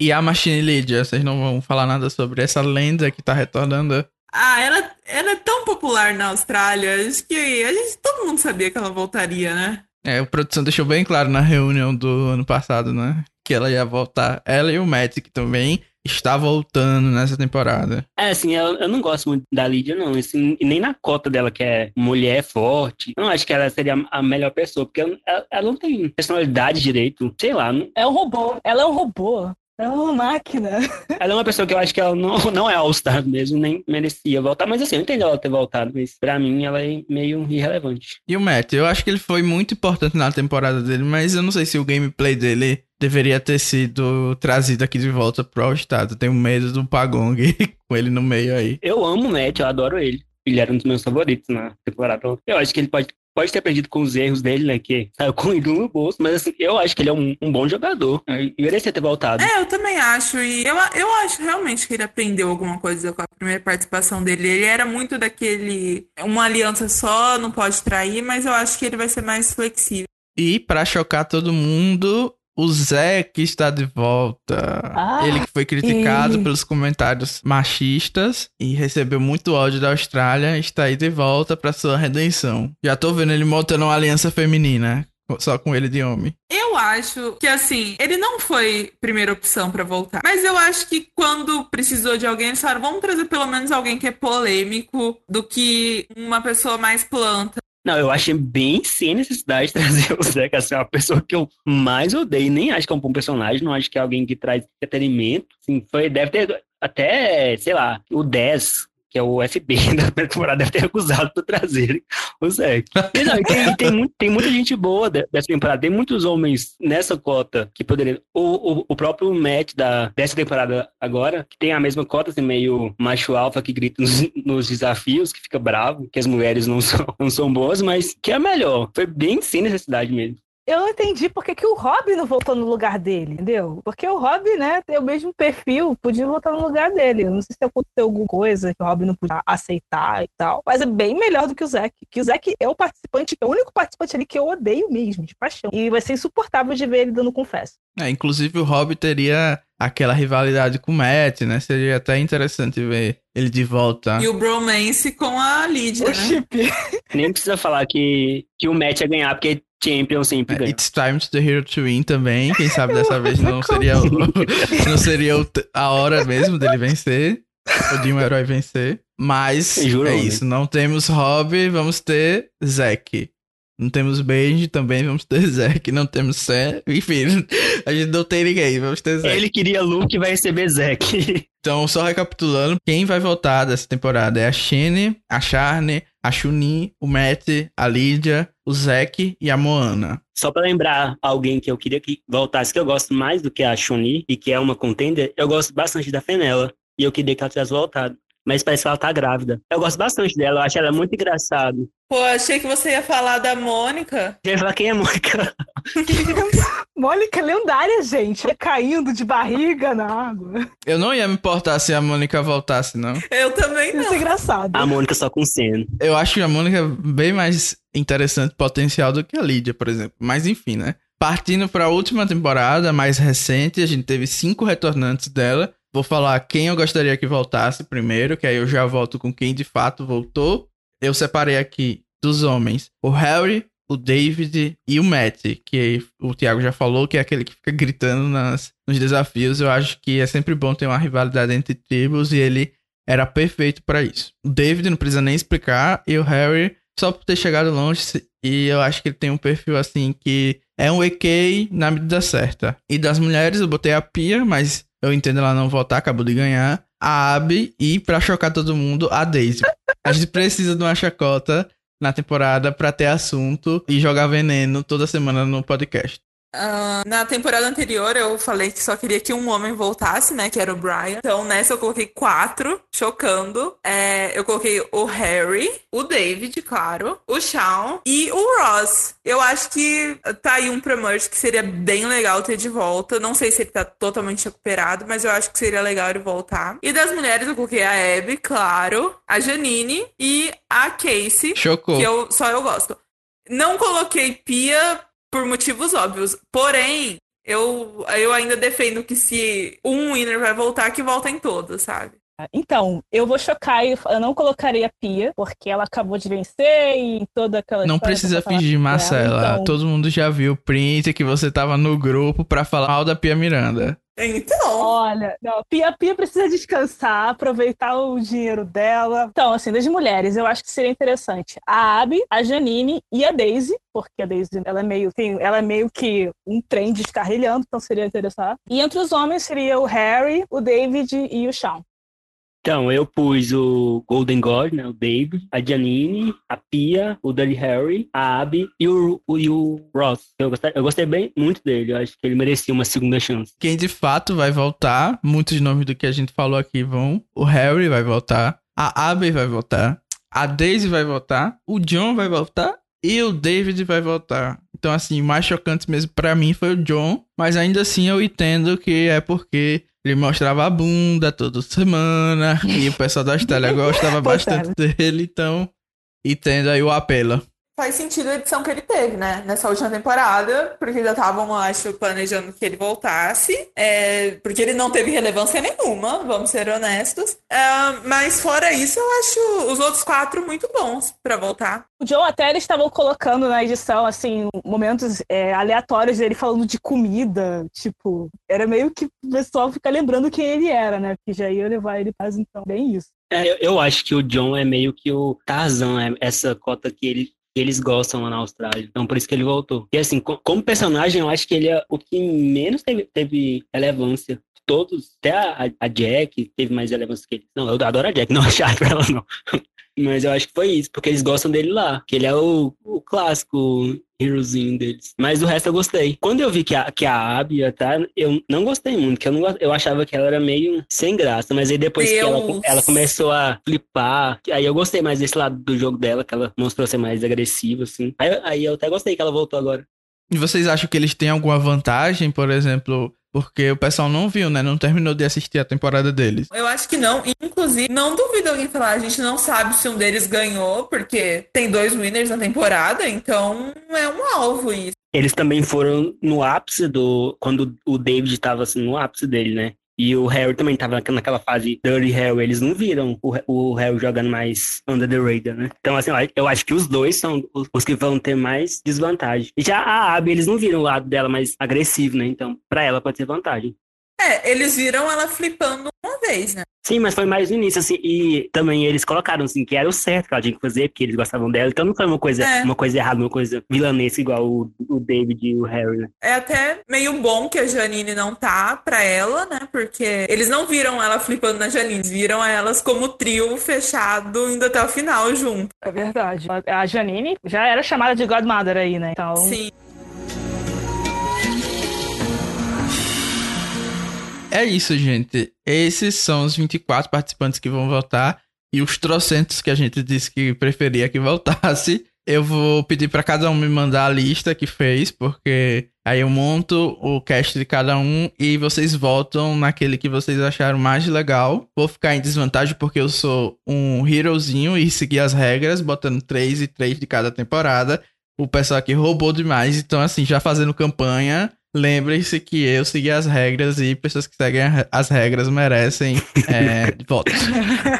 E a Machine Lydia, vocês não vão falar nada sobre essa lenda que tá retornando? Ah, ela, ela é tão popular na Austrália. Acho que a gente, todo mundo sabia que ela voltaria, né? É, a produção deixou bem claro na reunião do ano passado, né? Que ela ia voltar. Ela e o que também está voltando nessa temporada. É, assim, eu, eu não gosto muito da Lídia, não. Assim, nem na cota dela, que é mulher forte. Eu não acho que ela seria a melhor pessoa, porque ela, ela- não tem personalidade direito. Sei lá. É um robô. Ela é um robô. Ela é uma máquina. ela é uma pessoa que eu acho que ela não, não é All-Star mesmo, nem merecia voltar. Mas assim, eu entendo ela ter voltado, mas pra mim ela é meio irrelevante. E o Matt, eu acho que ele foi muito importante na temporada dele, mas eu não sei se o gameplay dele deveria ter sido trazido aqui de volta pro All-Star. Eu tenho medo do Pagong com ele no meio aí. Eu amo o Matt, eu adoro ele. Ele era um dos meus favoritos na temporada. Eu acho que ele pode, pode ter aprendido com os erros dele, né? Que saiu com o ídolo no bolso. Mas assim, eu acho que ele é um, um bom jogador. Ele merecia ter voltado. É, eu também acho. E eu, eu acho realmente que ele aprendeu alguma coisa com a primeira participação dele. Ele era muito daquele. Uma aliança só, não pode trair, mas eu acho que ele vai ser mais flexível. E pra chocar todo mundo, o Zé que está de volta. Ah, ele que foi criticado e- pelos comentários machistas e recebeu muito ódio da Austrália, está aí de volta pra sua redenção. Já tô vendo ele montando uma aliança feminina, só com ele de homem. Eu acho que, assim, ele não foi primeira opção pra voltar. Mas eu acho que quando precisou de alguém, eles falaram, vamos trazer pelo menos alguém que é polêmico do que uma pessoa mais planta. Não, eu achei bem sem necessidade de trazer o Zeca, assim, é uma pessoa que eu mais odeio, nem acho que é um bom personagem, não acho que é alguém que traz entretenimento, assim, foi, deve ter até, sei lá, o 10, é o FB da temporada, deve ter recusado por trazer o e tem, tem, tem, muita gente boa dessa temporada. Tem muitos homens nessa cota que poderiam. O, o, o próprio Matt da, dessa temporada agora, que tem a mesma cota, assim, meio macho alfa que grita nos, nos desafios, que fica bravo, que as mulheres não são, não são boas, mas que é melhor. Foi bem sem necessidade mesmo eu não entendi porque que o Rob não voltou no lugar dele, entendeu? Porque o Rob, né, tem o mesmo perfil, podia voltar no lugar dele. Eu não sei se aconteceu alguma coisa que o Rob não podia aceitar e tal. Mas é bem melhor do que o Zack. Que o Zack é o participante, é o único participante ali que eu odeio mesmo, de paixão. E vai ser insuportável de ver ele dando confesso. É, inclusive o Rob teria aquela rivalidade com o Matt, né? Seria até interessante ver ele de volta. E o bromance com a Lydia, o né? Chip. Nem precisa falar que, que o Matt ia ganhar, porque Champion sempre é, ganha. It's time to the hero to win também. Quem sabe dessa vez não seria, o, não seria a hora mesmo dele vencer. O de um herói vencer. Mas Juro, é isso. Não temos Rob, vamos ter Zack. Não temos Benji também, vamos ter Zack. Não temos Sam. Enfim, a gente não tem ninguém, vamos ter Zack. Ele queria Luke vai receber Zack. Então, só recapitulando, quem vai voltar dessa temporada é a Shane, a Charne, a Chunin, o Matt, a Lydia, o Zack e a Moana. Só para lembrar alguém que eu queria que voltasse, que eu gosto mais do que a Chun-Li e que é uma contender, eu gosto bastante da Fenella. E eu queria que ela tivesse voltado mas parece que ela tá grávida. Eu gosto bastante dela, eu acho ela muito engraçada. Pô, achei que você ia falar da Mônica. Eu ia falar quem é Mônica. Mônica lendária, gente. Caindo de barriga na água. Eu não ia me importar se a Mônica voltasse, não. Eu também não. Isso é engraçado. A Mônica só com cena. Eu acho a Mônica bem mais interessante potencial do que a Lídia, por exemplo. Mas enfim, né? Partindo para a última temporada, mais recente, a gente teve cinco retornantes dela. Vou falar quem eu gostaria que voltasse primeiro, que aí eu já volto com quem de fato voltou. Eu separei aqui dos homens o Harry, o David e o Matt, que o Thiago já falou, que é aquele que fica gritando nas, nos desafios. Eu acho que é sempre bom ter uma rivalidade entre tribos e ele era perfeito para isso. O David não precisa nem explicar, e o Harry, só por ter chegado longe, e eu acho que ele tem um perfil assim que é um EK na medida certa. E das mulheres eu botei a Pia, mas eu entendo ela não votar, acabou de ganhar. A Abby e, pra chocar todo mundo, a Daisy. A gente precisa de uma chacota na temporada pra ter assunto e jogar veneno toda semana no podcast. Uh, na temporada anterior eu falei que só queria que um homem voltasse, né? Que era o Brian. Então nessa eu coloquei quatro, chocando. É, eu coloquei o Harry, o David, claro, o Shawn e o Ross. Eu acho que tá aí um Merge que seria bem legal ter de volta. Não sei se ele tá totalmente recuperado, mas eu acho que seria legal ele voltar. E das mulheres eu coloquei a Abby, claro, a Janine e a Casey. Chocou. Que eu, só eu gosto. Não coloquei Pia por motivos óbvios. Porém, eu, eu ainda defendo que se um winner vai voltar, que volta em todos, sabe? Então, eu vou chocar e eu não colocaria a Pia, porque ela acabou de vencer e toda aquela. Não precisa fingir, Marcela. Então... Todo mundo já viu o print que você tava no grupo pra falar mal da Pia Miranda. Então. Olha, não, Pia, Pia precisa descansar, aproveitar o dinheiro dela. Então, assim, das mulheres, eu acho que seria interessante a Abby, a Janine e a Daisy, porque a Daisy ela é meio, tem, ela é meio que um trem descarrilhando, então seria interessante. E entre os homens seria o Harry, o David e o Sean. Então, eu pus o Golden God, né? O Dave, a Janine, a Pia, o Dudley Harry, a Abby e o, o, e o Ross. Eu gostei, eu gostei bem muito dele. Eu acho que ele merecia uma segunda chance. Quem de fato vai voltar, muitos nomes do que a gente falou aqui vão. O Harry vai voltar, a Abby vai voltar, a Daisy vai voltar, o John vai voltar e o David vai voltar. Então, assim, mais chocante mesmo para mim foi o John, mas ainda assim eu entendo que é porque ele mostrava a bunda toda semana e o pessoal da Austrália gostava bastante dele, então entendo aí o apelo faz sentido a edição que ele teve, né? Nessa última temporada, porque já estavam, acho, planejando que ele voltasse, é, porque ele não teve relevância nenhuma, vamos ser honestos. É, mas fora isso, eu acho os outros quatro muito bons para voltar. O Joe até eles estavam colocando na edição, assim, momentos é, aleatórios dele falando de comida, tipo, era meio que o pessoal fica lembrando quem ele era, né? Porque já ia levar ele para então, bem isso. É, eu, eu acho que o John é meio que o Tarzan, é essa cota que ele eles gostam lá na Austrália. Então, por isso que ele voltou. E assim, como personagem, eu acho que ele é o que menos teve, teve relevância todos, até a, a Jack teve mais relevância que ele. Não, eu adoro a Jack, não achar pra ela, não. Mas eu acho que foi isso, porque eles gostam dele lá. Que ele é o, o clássico herozinho deles. Mas o resto eu gostei. Quando eu vi que a, que a Abby ia tá, eu não gostei muito, que eu, não, eu achava que ela era meio sem graça. Mas aí depois Deus. que ela, ela começou a flipar, aí eu gostei mais desse lado do jogo dela, que ela mostrou ser mais agressiva, assim. Aí, aí eu até gostei que ela voltou agora. E vocês acham que eles têm alguma vantagem, por exemplo, porque o pessoal não viu, né? Não terminou de assistir a temporada deles. Eu acho que não. Inclusive, não duvido alguém falar, a gente não sabe se um deles ganhou, porque tem dois winners na temporada, então é um alvo isso. Eles também foram no ápice do. Quando o David estava assim, no ápice dele, né? E o Harry também tava naquela fase Dirty Harry. Eles não viram o, o Harry jogando mais under the radar, né? Então, assim, eu acho que os dois são os, que vão ter mais desvantagem. E já a Abby, eles não viram o lado dela mais agressivo, né? Então, pra ela pode ser vantagem. É, eles viram ela flipando uma vez, né? Sim, mas foi mais no início, assim, e também eles colocaram, assim, que era o certo que ela tinha que fazer, porque eles gostavam dela, então não foi uma coisa, é. uma coisa errada, uma coisa vilanesca igual o, o David e o Harry, né? É até meio bom que a Janine não tá pra ela, né, porque eles não viram ela flipando na Janine, viram elas como trio fechado indo até o final junto. É verdade. A Janine já era chamada de Godmother aí, né, então... Sim. É isso, gente. Esses são os 24 participantes que vão votar e os trocentos que a gente disse que preferia que voltasse. Eu vou pedir para cada um me mandar a lista que fez, porque aí eu monto o cast de cada um e vocês votam naquele que vocês acharam mais legal. Vou ficar em desvantagem porque eu sou um herozinho e segui as regras, botando 3 e 3 de cada temporada. O pessoal aqui roubou demais, então assim, já fazendo campanha, Lembrem-se que eu segui as regras e pessoas que seguem as regras merecem é, votos.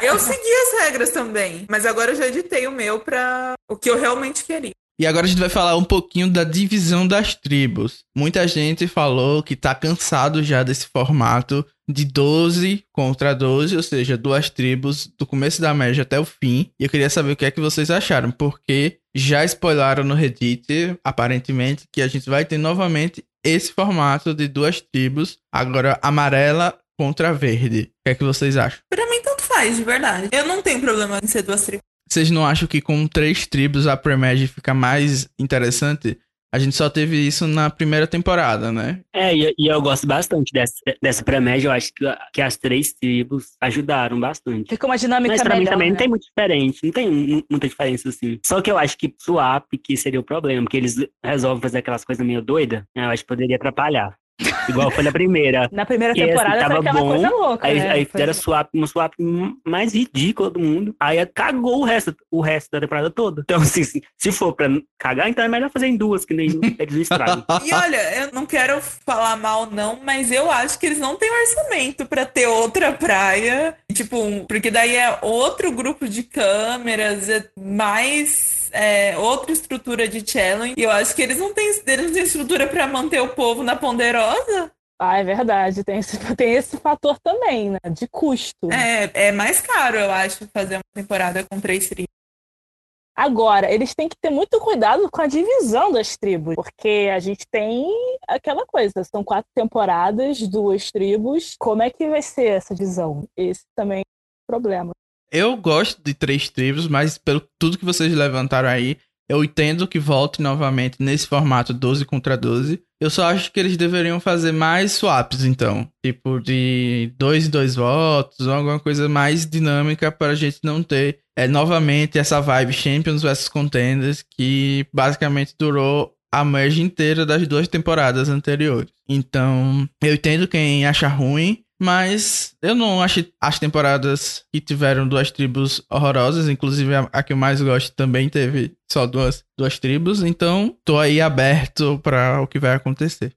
Eu segui as regras também, mas agora eu já editei o meu para o que eu realmente queria. E agora a gente vai falar um pouquinho da divisão das tribos. Muita gente falou que tá cansado já desse formato de 12 contra 12, ou seja, duas tribos do começo da média até o fim. E eu queria saber o que é que vocês acharam, porque já spoilaram no Reddit, aparentemente, que a gente vai ter novamente esse formato de duas tribos, agora amarela contra verde. O que é que vocês acham? Pra mim, tanto faz, de verdade. Eu não tenho problema em ser duas tribos. Vocês não acham que com três tribos a Pre-Mag fica mais interessante? A gente só teve isso na primeira temporada, né? É, e, e eu gosto bastante dessa, dessa pré-média. Eu acho que, que as três tribos ajudaram bastante. Fica uma dinâmica Mas pra melhor, mim também né? não tem muito diferente. Não tem muita diferença, assim. Só que eu acho que swap que seria o problema, porque eles resolvem fazer aquelas coisas meio doidas. Eu acho que poderia atrapalhar. Igual foi na primeira. Na primeira E, assim, temporada tava foi aquela bom, coisa louca. Aí, né? aí Foi- fizeram swap, uma swap mais ridícula do mundo. Aí cagou o resto, o resto da temporada toda. Então, assim, se, se for pra cagar, então é melhor fazer em duas, que nem eles não estragam. E olha, eu não quero falar mal, não, mas eu acho que eles não têm orçamento pra ter outra praia. Tipo, um- porque daí é outro grupo de câmeras, é mais. É, outra estrutura de challenge. E eu acho que eles não têm, eles não têm estrutura pra manter o povo na ponderosa. Ah, é verdade. Tem esse, tem esse fator também, né? De custo. É, é mais caro, eu acho, fazer uma temporada com três tribos. Agora, eles têm que ter muito cuidado com a divisão das tribos, porque a gente tem aquela coisa, são quatro temporadas, duas tribos. Como é que vai ser essa divisão? Esse também é um problema. Eu gosto de três tribos, mas pelo tudo que vocês levantaram aí, eu entendo que volte novamente nesse formato 12 contra 12. Eu só acho que eles deveriam fazer mais swaps, então. Tipo, de dois em dois votos, ou alguma coisa mais dinâmica para a gente não ter é, novamente essa vibe Champions vs Contenders, que basicamente durou a merge inteira das duas temporadas anteriores. Então, eu entendo quem acha ruim, mas eu não acho as temporadas que tiveram duas tribos horrorosas, inclusive a, a que eu mais gosto também teve só duas, duas tribos, então tô aí aberto para o que vai acontecer.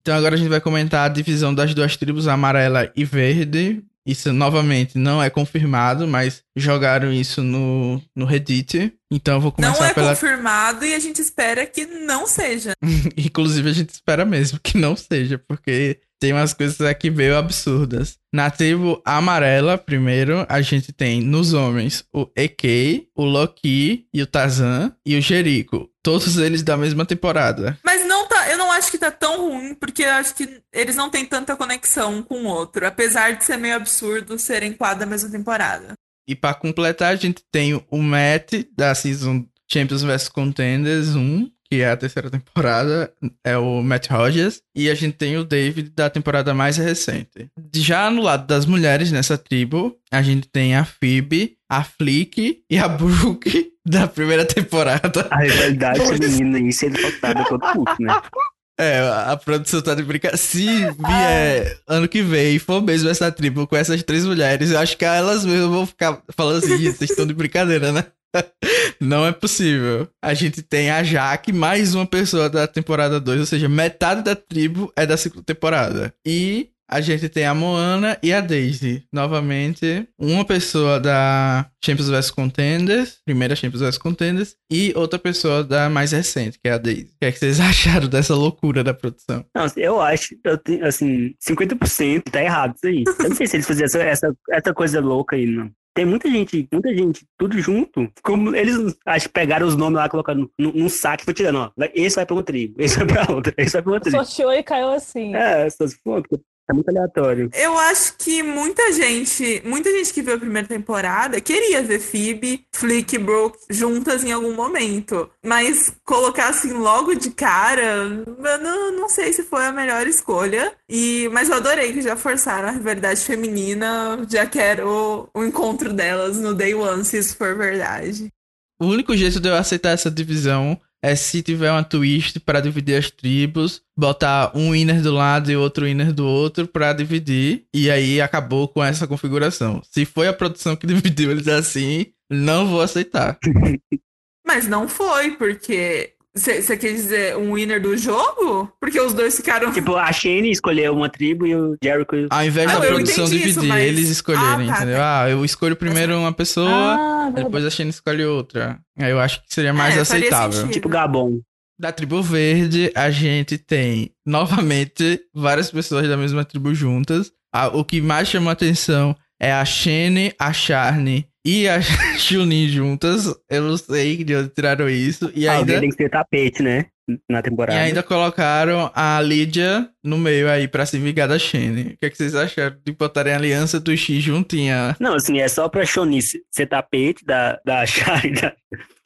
Então agora a gente vai comentar a divisão das duas tribos, amarela e verde. Isso novamente não é confirmado, mas jogaram isso no, no Reddit. Então eu vou começar Não é pela. confirmado e a gente espera que não seja. Inclusive, a gente espera mesmo que não seja, porque tem umas coisas aqui meio absurdas. Na tribo amarela, primeiro, a gente tem nos homens o EK, o Loki e o Tazan e o Jericho. Todos eles da mesma temporada. Mas não tá, eu não acho que tá tão ruim, porque eu acho que eles não têm tanta conexão um com o outro, apesar de ser meio absurdo serem quadros da mesma temporada. E pra completar, a gente tem o Matt da Season Champions vs Contenders 1, que é a terceira temporada, é o Matt Rogers, e a gente tem o David da temporada mais recente. Já no lado das mulheres nessa tribo, a gente tem a Phoebe, a Flick e a Brooke da primeira temporada. A rivalidade feminina aí sendo faltada todo puto, né? É, a produção tá de brincadeira. Se vier ano que vem e for mesmo essa tribo com essas três mulheres, eu acho que elas mesmas vão ficar falando assim, "Ih, vocês estão de brincadeira, né? Não é possível. A gente tem a Jaque, mais uma pessoa da temporada 2, ou seja, metade da tribo é da segunda temporada. E a gente tem a Moana e a Daisy. Novamente, uma pessoa da Champions vs Contenders, primeira Champions vs Contenders, e outra pessoa da mais recente, que é a Daisy. O que é que vocês acharam dessa loucura da produção? Não, eu acho, eu tenho, assim, 50% tá errado isso aí. Eu não sei se eles faziam essa, essa, essa coisa louca aí, não. Tem muita gente, muita gente, tudo junto. Como eles acho pegaram os nomes lá, colocaram num, num saco e foi tirando, ó. Esse vai pra uma tribo, esse vai pra outra, esse vai pra outra tribo. Sorteou e caiu assim. É, essas fotos, é muito aleatório. Eu acho que muita gente, muita gente que viu a primeira temporada queria ver Phoebe, Flick e Brooke juntas em algum momento. Mas colocar assim logo de cara, eu não, não sei se foi a melhor escolha. E, mas eu adorei que já forçaram a rivalidade feminina. Já quero o, o encontro delas no Day One, se isso for verdade. O único jeito de eu aceitar essa divisão é se tiver uma twist pra dividir as tribos, botar um winner do lado e outro winner do outro pra dividir, e aí acabou com essa configuração. Se foi a produção que dividiu eles assim, não vou aceitar. Mas não foi, porque. Você quer dizer um winner do jogo? Porque os dois ficaram. Tipo, a Shane escolheu uma tribo e o Jericho. Ao invés Ah, da produção dividir, isso, mas- eles escolherem, Ah, tá, entendeu? Ah, eu escolho primeiro uma pessoa, Ah, depois a Shane escolhe outra. Aí eu acho que seria mais É, aceitável. Tipo Gabon. Da tribo verde, a gente tem, novamente, várias pessoas da mesma tribo juntas. Ah, o que mais chama atenção é a Shane, a Charne e a Chunin juntas. Eu não sei de onde tiraram isso. E Alguém ainda, tem que ter tapete, né? Na e temporada. ainda colocaram a Lydia no meio aí pra se vingar da Shane. O que, é que vocês acharam de botarem a aliança do X juntinha? Não, assim, é só pra Shoni ser tapete da, da Shai da-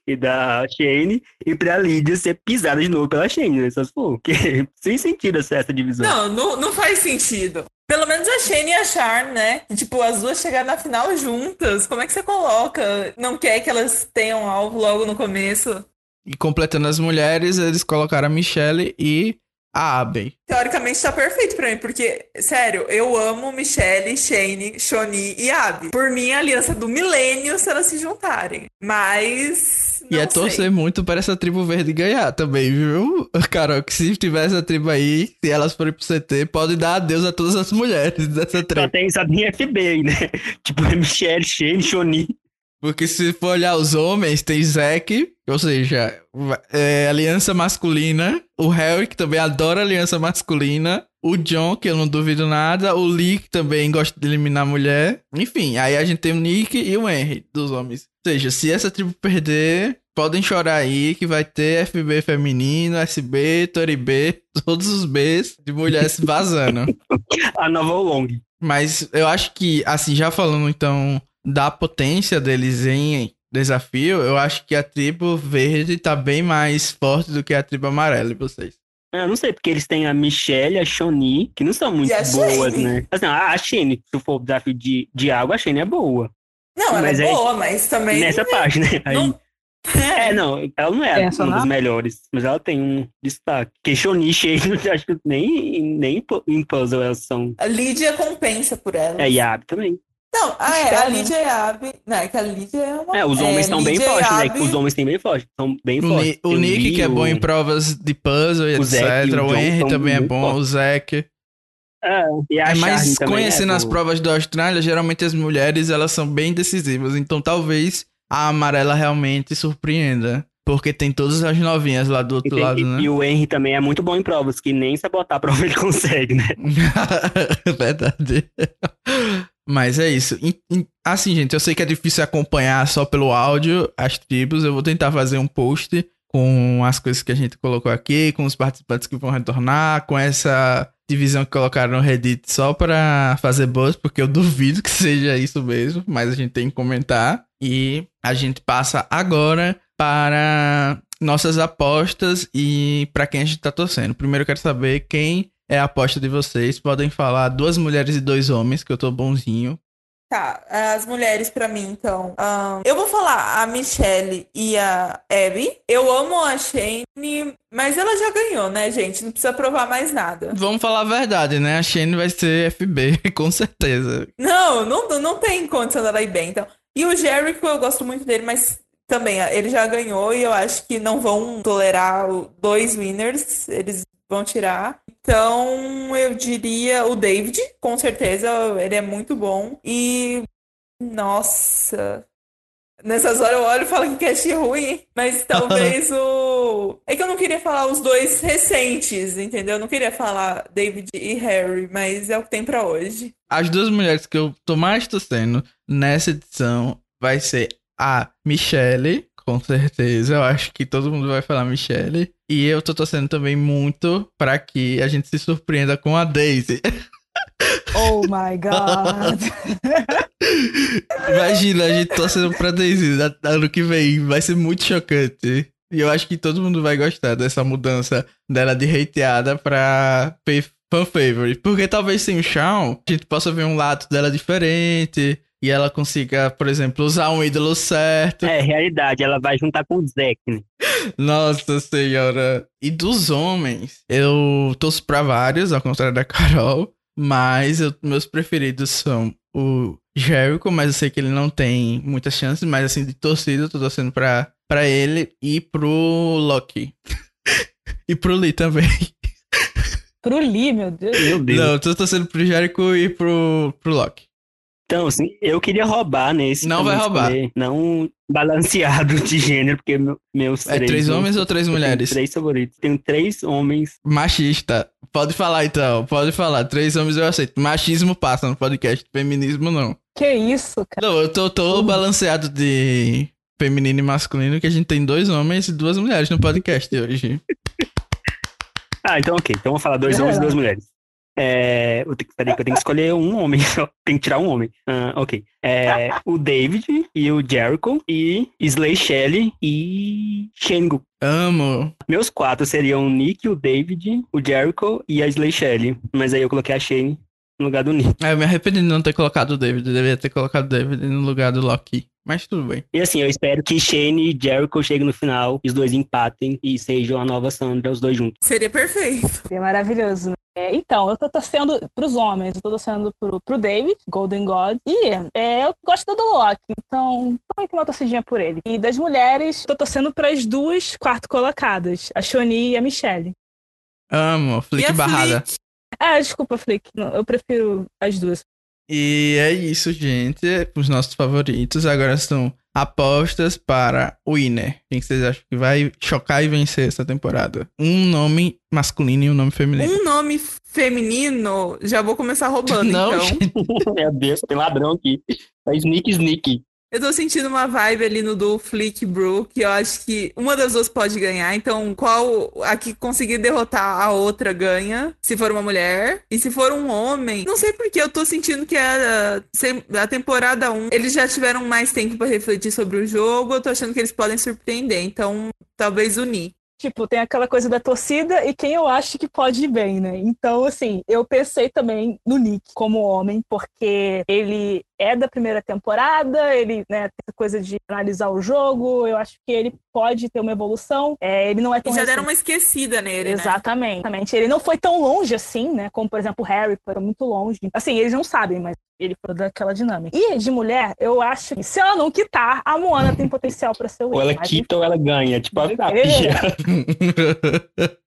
e da Shane e pra Lydia ser pisada de novo pela Shane, né? Só se for, porque sem sentido essa, essa divisão. Não, não, não faz sentido. Pelo menos a Shane e a Charm, né? Tipo, as duas chegaram na final juntas. Como é que você coloca? Não quer que elas tenham alvo logo no começo? E completando as mulheres, eles colocaram a Michelle e a Abby. Teoricamente tá perfeito pra mim, porque, sério, eu amo Michelle, Shane, Shoni e Abby. Por mim, a aliança do milênio se elas se juntarem. Mas. E é torcer sei. muito para essa tribo verde ganhar também, viu? Carol, que se tiver essa tribo aí, se elas forem pro CT, pode dar adeus a todas as mulheres dessa Só tribo. tem, só tem FB aí, né? Tipo, Michelle, Shane, Shoni. Porque se for olhar os homens, tem Zack, ou seja, é, aliança masculina. O Harry, que também adora aliança masculina. O John, que eu não duvido nada. O Lee, que também gosta de eliminar mulher. Enfim, aí a gente tem o Nick e o Henry, dos homens. Ou seja, se essa tribo perder, podem chorar aí que vai ter FB feminino, SB, Tori B, todos os Bs de mulheres vazando. A nova Long. Mas eu acho que, assim, já falando então da potência deles em desafio, eu acho que a tribo verde tá bem mais forte do que a tribo amarela, e vocês? Eu não sei, porque eles têm a Michelle e a Shoni, que não são muito boas, Shane? né? Assim, a a Shane, se for o desafio de, de água, a Shane é boa. Não, ela Mas é aí- boa, mas também. Nessa parte, né? Aí, não- É, não, ela não é Pensa uma das melhores, mas ela tem um destaque. E Shane, eu acho que nem, nem em puzzle elas são. A Lídia compensa por ela. É, e a Abby também. Não, ah, é, a Espera, né? Lídia e a Abby. Não, é que a Lídia é uma. É, os homens estão bem Lídia e fortes, né? Abby- Os homens têm bem fortes. São bem O, fortes. O Nick, Lee, que é bom em provas de puzzle e o etc. o O, Henry também é bom, o. Zack. É, e a É, mas conhecendo é as boa. provas da Austrália, geralmente as mulheres elas são bem decisivas. Então talvez a amarela realmente surpreenda. Porque tem todas as novinhas lá do outro tem- lado, e- né? e o Henry também é muito bom em provas, que nem sabotar a prova ele consegue, né? Verdade. Mas é isso. Assim, gente, eu sei que é difícil acompanhar só pelo áudio as tribos. Eu vou tentar fazer um post com as coisas que a gente colocou aqui, com os participantes que vão retornar, com essa divisão que colocaram no Reddit só pra fazer buzz, porque eu duvido que seja isso mesmo, mas a gente tem que comentar. E a gente passa agora para nossas apostas e para quem a gente tá torcendo. Primeiro eu quero saber quem é a aposta de vocês. Podem falar duas mulheres e dois homens, que eu tô bonzinho. Tá, as mulheres pra mim, então. Ahn, eu vou falar a Michelle e a Abby. Eu amo a Shane, mas ela já ganhou, né, gente? Não precisa provar mais nada. Vamos falar a verdade, né? A Shane vai ser FB, com certeza. Não, não, não tem condição dela ir bem, então. E o Jericho, eu gosto muito dele, mas também, ele já ganhou e eu acho que não vão tolerar dois winners, eles vão tirar. Então, eu diria o David, com certeza, ele é muito bom. E, nossa, nessas horas eu olho e falo que cast ruim, hein? mas talvez o. É que eu não queria falar os dois recentes, entendeu? Eu não queria falar David e Harry, mas é o que tem pra hoje. As duas mulheres que eu tô mais torcendo nessa edição vai ser a Michelle, com certeza. Eu acho que todo mundo vai falar Michelle. E eu tô torcendo também muito pra que a gente se surpreenda com a Daisy. Oh my god. Imagina a gente torcendo pra Daisy da- ano que vem. Vai ser muito chocante. E eu acho que todo mundo vai gostar dessa mudança dela de hateada pra fa- fan favorite. Porque talvez sem o Shawn, a gente possa ver um lado dela diferente. E ela consiga, por exemplo, usar um ídolo certo. É, realidade, ela vai juntar com o Zack, né? Nossa senhora. E dos homens, eu torço pra vários, ao contrário da Carol. Mas eu- meus preferidos são o Jericho, mas eu sei que ele não tem muitas chances. Mas assim, de torcida, eu tô torcendo pra, pra ele e pro Loki. e pro Lee também. Pro Lee, meu Deus. Meu Deus. Não, eu tô torcendo pro Jericho e pro, pro Loki. Então, assim, eu queria roubar nesse. Não pra vai roubar. escolher Não balanceado de gênero, porque meu- meus É três. três não- homens ou três mulheres? Três favoritos. Tenho três homens. Machista. Pode falar então, pode falar. Três homens eu aceito. Machismo passa no podcast, feminismo não. Que isso, cara. Não, eu tô, tô balanceado de feminino e masculino, que a gente tem dois homens e duas mulheres no podcast hoje. Ah, então ok. Então vou falar dois É homens e duas mulheres. É, eu tenho, peraí, que eu tenho que escolher um homem só. Tem que tirar um homem. Ah, ok. É, o David e o Jericho e Slay Shelley e Shengo. Amo. Meus quatro seriam o Nick, o David, o Jericho e a Slay Shelley. Mas aí eu coloquei a Shane no lugar do Nick. É, eu me arrependi de não ter colocado o David. Eu deveria ter colocado o David no lugar do Loki. Mas tudo bem. E assim, eu espero que Shane e Jericho cheguem no final, os dois empatem e sejam a nova Sandra, os dois juntos. Seria perfeito. É maravilhoso. É, então, eu tô torcendo pros homens, eu tô torcendo pro, pro David, Golden God, e é, eu gosto do Loki, então tô com uma torcidinha por ele. E das mulheres, tô torcendo pras duas quarto colocadas, a Shoni e a Michelle. Amo. E Flick a barrada. Flick? Ah, desculpa, Flick, eu prefiro as duas. E é isso, gente. Os nossos favoritos. Agora são apostas para o Winner. Quem que vocês acham que vai chocar e vencer essa temporada? Um nome masculino e um nome feminino. Um nome feminino, já vou começar roubando, Não, então. gente. Meu Deus, tem ladrão aqui. É Sneak Sneak. Eu tô sentindo uma vibe ali no do Flick Brook, que eu acho que uma das duas pode ganhar. Então, qual a que conseguir derrotar a outra ganha, se for uma mulher. E se for um homem, não sei porque eu tô sentindo que a, a temporada 1, eles já tiveram mais tempo pra refletir sobre o jogo. Eu tô achando que eles podem surpreender. Então, talvez unir. Tipo, tem aquela coisa da torcida e quem eu acho que pode ir bem, né? Então, assim, eu pensei também no Nick como homem, porque ele é da primeira temporada, ele né, tem essa coisa de analisar o jogo, eu acho que ele pode ter uma evolução. É, ele não é E tão já recente. deram uma esquecida nele, né? Exatamente, exatamente. Ele não foi tão longe assim, né? Como, por exemplo, o Harry foi muito longe. Assim, eles não sabem, mas ele foi daquela dinâmica. E de mulher, eu acho que se ela não quitar, a Moana tem potencial pra ser o Ou ela quita ou ela ganha. Tipo, a, a Ele- pia.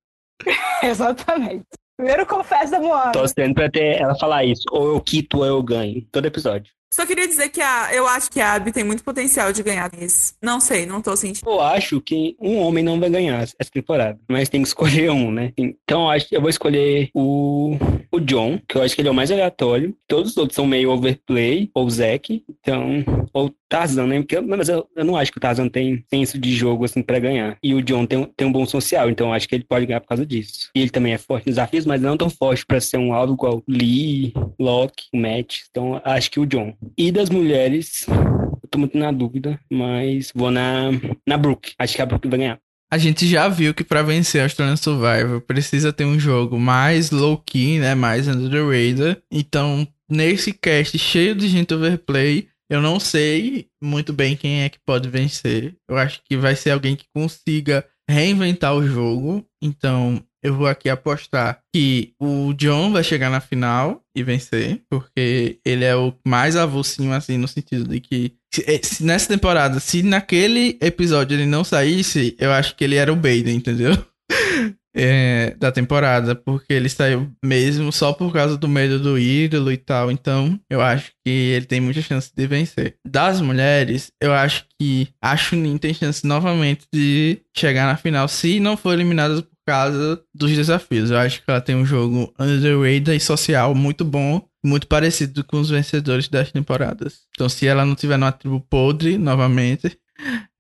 Exatamente. Primeiro confesso da Moana. Torcendo pra ter ela falar isso. Ou eu quito ou eu ganho. Todo episódio. Só queria dizer que a, eu acho que a Abby tem muito potencial de ganhar isso. Não sei, não tô sentindo. Eu acho que um homem não vai ganhar essa temporada, mas tem que escolher um, né? Então eu acho que eu vou escolher o, o John, que eu acho que ele é o mais aleatório. Todos os outros são meio overplay, ou Zack, então, ou Tarzan, né? Porque, mas eu, eu não acho que o Tarzan tem senso de jogo assim pra ganhar. E o John tem, tem um bom social, então eu acho que ele pode ganhar por causa disso. E ele também é forte nos desafios, mas não tão forte pra ser um alvo igual Lee, Locke, Matt. Então acho que o John. E das mulheres, eu tô muito na dúvida, mas vou na, na Brooke. Acho que a Brooke vai ganhar. A gente já viu que para vencer a Australian Survivor precisa ter um jogo mais low-key, né? Mais under the radar. Então, nesse cast cheio de gente overplay, eu não sei muito bem quem é que pode vencer. Eu acho que vai ser alguém que consiga reinventar o jogo. Então, eu vou aqui apostar que o John vai chegar na final e vencer, porque ele é o mais avulsinho, assim, no sentido de que se, eh, nessa temporada, se naquele episódio ele não saísse, eu acho que ele era o Baden, entendeu? É, da temporada, porque ele saiu mesmo só por causa do medo do ídolo e tal. Então, eu acho que ele tem muita chance de vencer. Das mulheres, eu acho que a Chunin tem chance novamente de chegar na final, se não for eliminada causa dos desafios. Eu acho que ela tem um jogo underrated e social muito bom, muito parecido com os vencedores das temporadas. Então, se ela não tiver numa tribo podre novamente,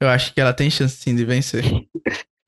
eu acho que ela tem chance sim de vencer.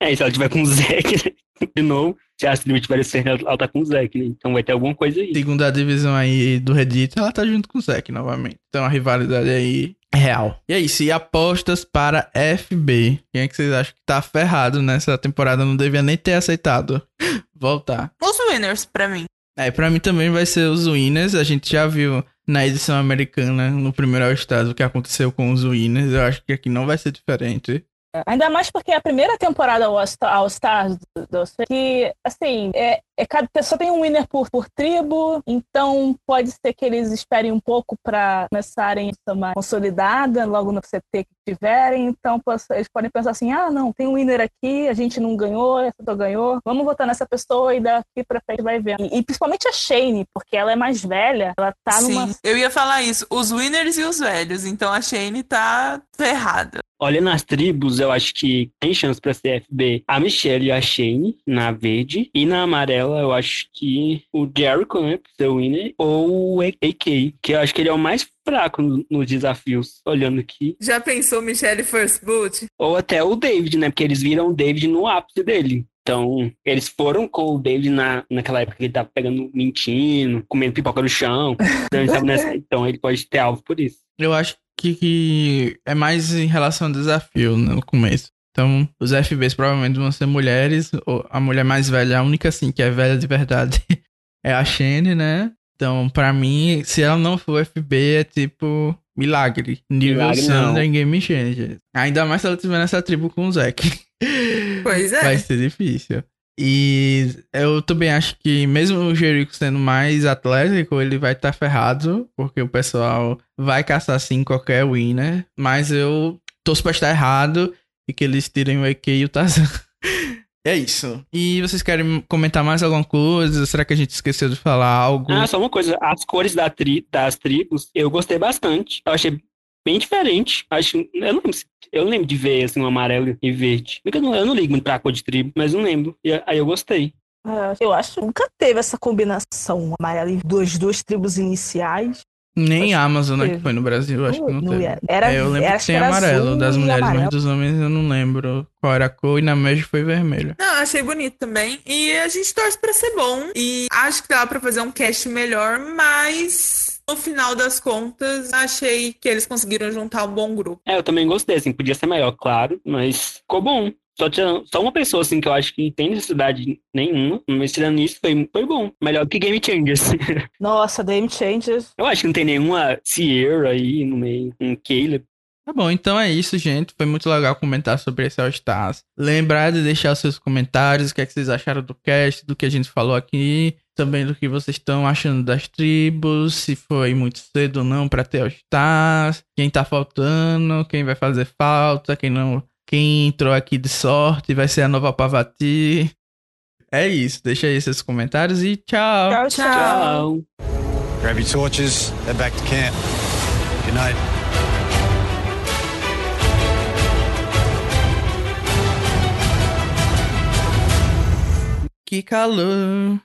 É, se ela tiver com o Zack de novo, se a Astrid tiver sendo ela tá com o Zack, né? Então vai ter alguma coisa aí. Segunda divisão aí do Reddit, ela tá junto com o Zack novamente. Então a rivalidade aí real. E é isso, e apostas para FB. Quem é que vocês acham que tá ferrado nessa temporada? Não devia nem ter aceitado voltar. Os winners, pra mim. É, pra mim também vai ser os winners. A gente já viu na edição americana, no primeiro All-Stars, o que aconteceu com os winners. Eu acho que aqui não vai ser diferente. Ainda mais porque é a primeira temporada All Stars do, do que, assim, é, é, cada pessoa tem um winner por, por tribo, então pode ser que eles esperem um pouco para começarem a mais consolidada logo no CT que tiverem. Então eles podem pensar assim: ah, não, tem um winner aqui, a gente não ganhou, essa pessoa ganhou, vamos votar nessa pessoa e daqui pra frente vai ver. E, e, principalmente a Shane, porque ela é mais velha, ela tá Sim, numa. Eu ia falar isso, os winners e os velhos, então a Shane tá ferrada. Olhando as tribos, eu acho que tem chance pra CFB a Michelle e a Shane na verde. E na amarela, eu acho que o Jericho, né, pra ser o winner, ou o AK, que eu acho que ele é o mais fraco nos desafios, olhando aqui. Já pensou Michelle First Boot? Ou até o David, né, porque eles viram o David no ápice dele. Então, eles foram com o David na, naquela época que ele tava pegando, mentindo, comendo pipoca no chão. Então ele, nessa, então, ele pode ter alvo por isso. Eu acho que, que é mais em relação ao desafio né, no começo. Então, os FBs provavelmente vão ser mulheres. Ou a mulher mais velha, a única assim que é velha de verdade, é a Shane, né? Então, pra mim, se ela não for FB, é tipo milagre. Nível Thunder Game Changer. Ainda mais se ela tiver nessa tribo com o Zack. Pois é. Vai ser difícil. E eu também acho que, mesmo o Jericho sendo mais atlético, ele vai estar tá ferrado, porque o pessoal vai caçar sim qualquer winner. Mas eu torço pra estar errado e que eles tirem o EQ e o Tarzan. É isso. E vocês querem comentar mais alguma coisa? Será que a gente esqueceu de falar algo? Ah, só uma coisa. As cores da tri das tribos, eu gostei bastante. Eu achei bem diferente. Acho, eu não lembro, eu não lembro de ver assim, um amarelo e verde. Eu não, eu não ligo muito pra cor de tribo, mas não lembro. E aí eu gostei. Uh, eu acho que nunca teve essa combinação amarelo e duas, duas tribos iniciais. Nem a Amazon, né, que foi no Brasil, acho que não, não teve. Era, é, eu lembro que tem amarelo das mulheres, amarelo. mas dos homens eu não lembro qual era a cor, e na Magic foi vermelho. Não, achei bonito também. E a gente torce pra ser bom. E acho que dá pra fazer um cast melhor, mas no final das contas, achei que eles conseguiram juntar um bom grupo. É, eu também gostei, assim, podia ser maior, claro, mas ficou bom. Só, tinha, só uma pessoa, assim, que eu acho que não tem necessidade nenhuma, mas tirando isso, foi, foi bom. Melhor que Game Changers. Nossa, Game Changers. Eu acho que não tem nenhuma Sierra aí no meio, um Caleb. Tá bom, então é isso, gente. Foi muito legal comentar sobre esse All Stars. Lembrar de deixar os seus comentários, o que, é que vocês acharam do cast, do que a gente falou aqui. Também do que vocês estão achando das tribos, se foi muito cedo ou não para ter All Stars, quem tá faltando, quem vai fazer falta, quem não quem entrou aqui de sorte vai ser a nova Pavati. É isso. Deixa aí seus comentários e tchau. Tchau, tchau. Tchau. Grab your torches, head back to camp. Good night. Que calor.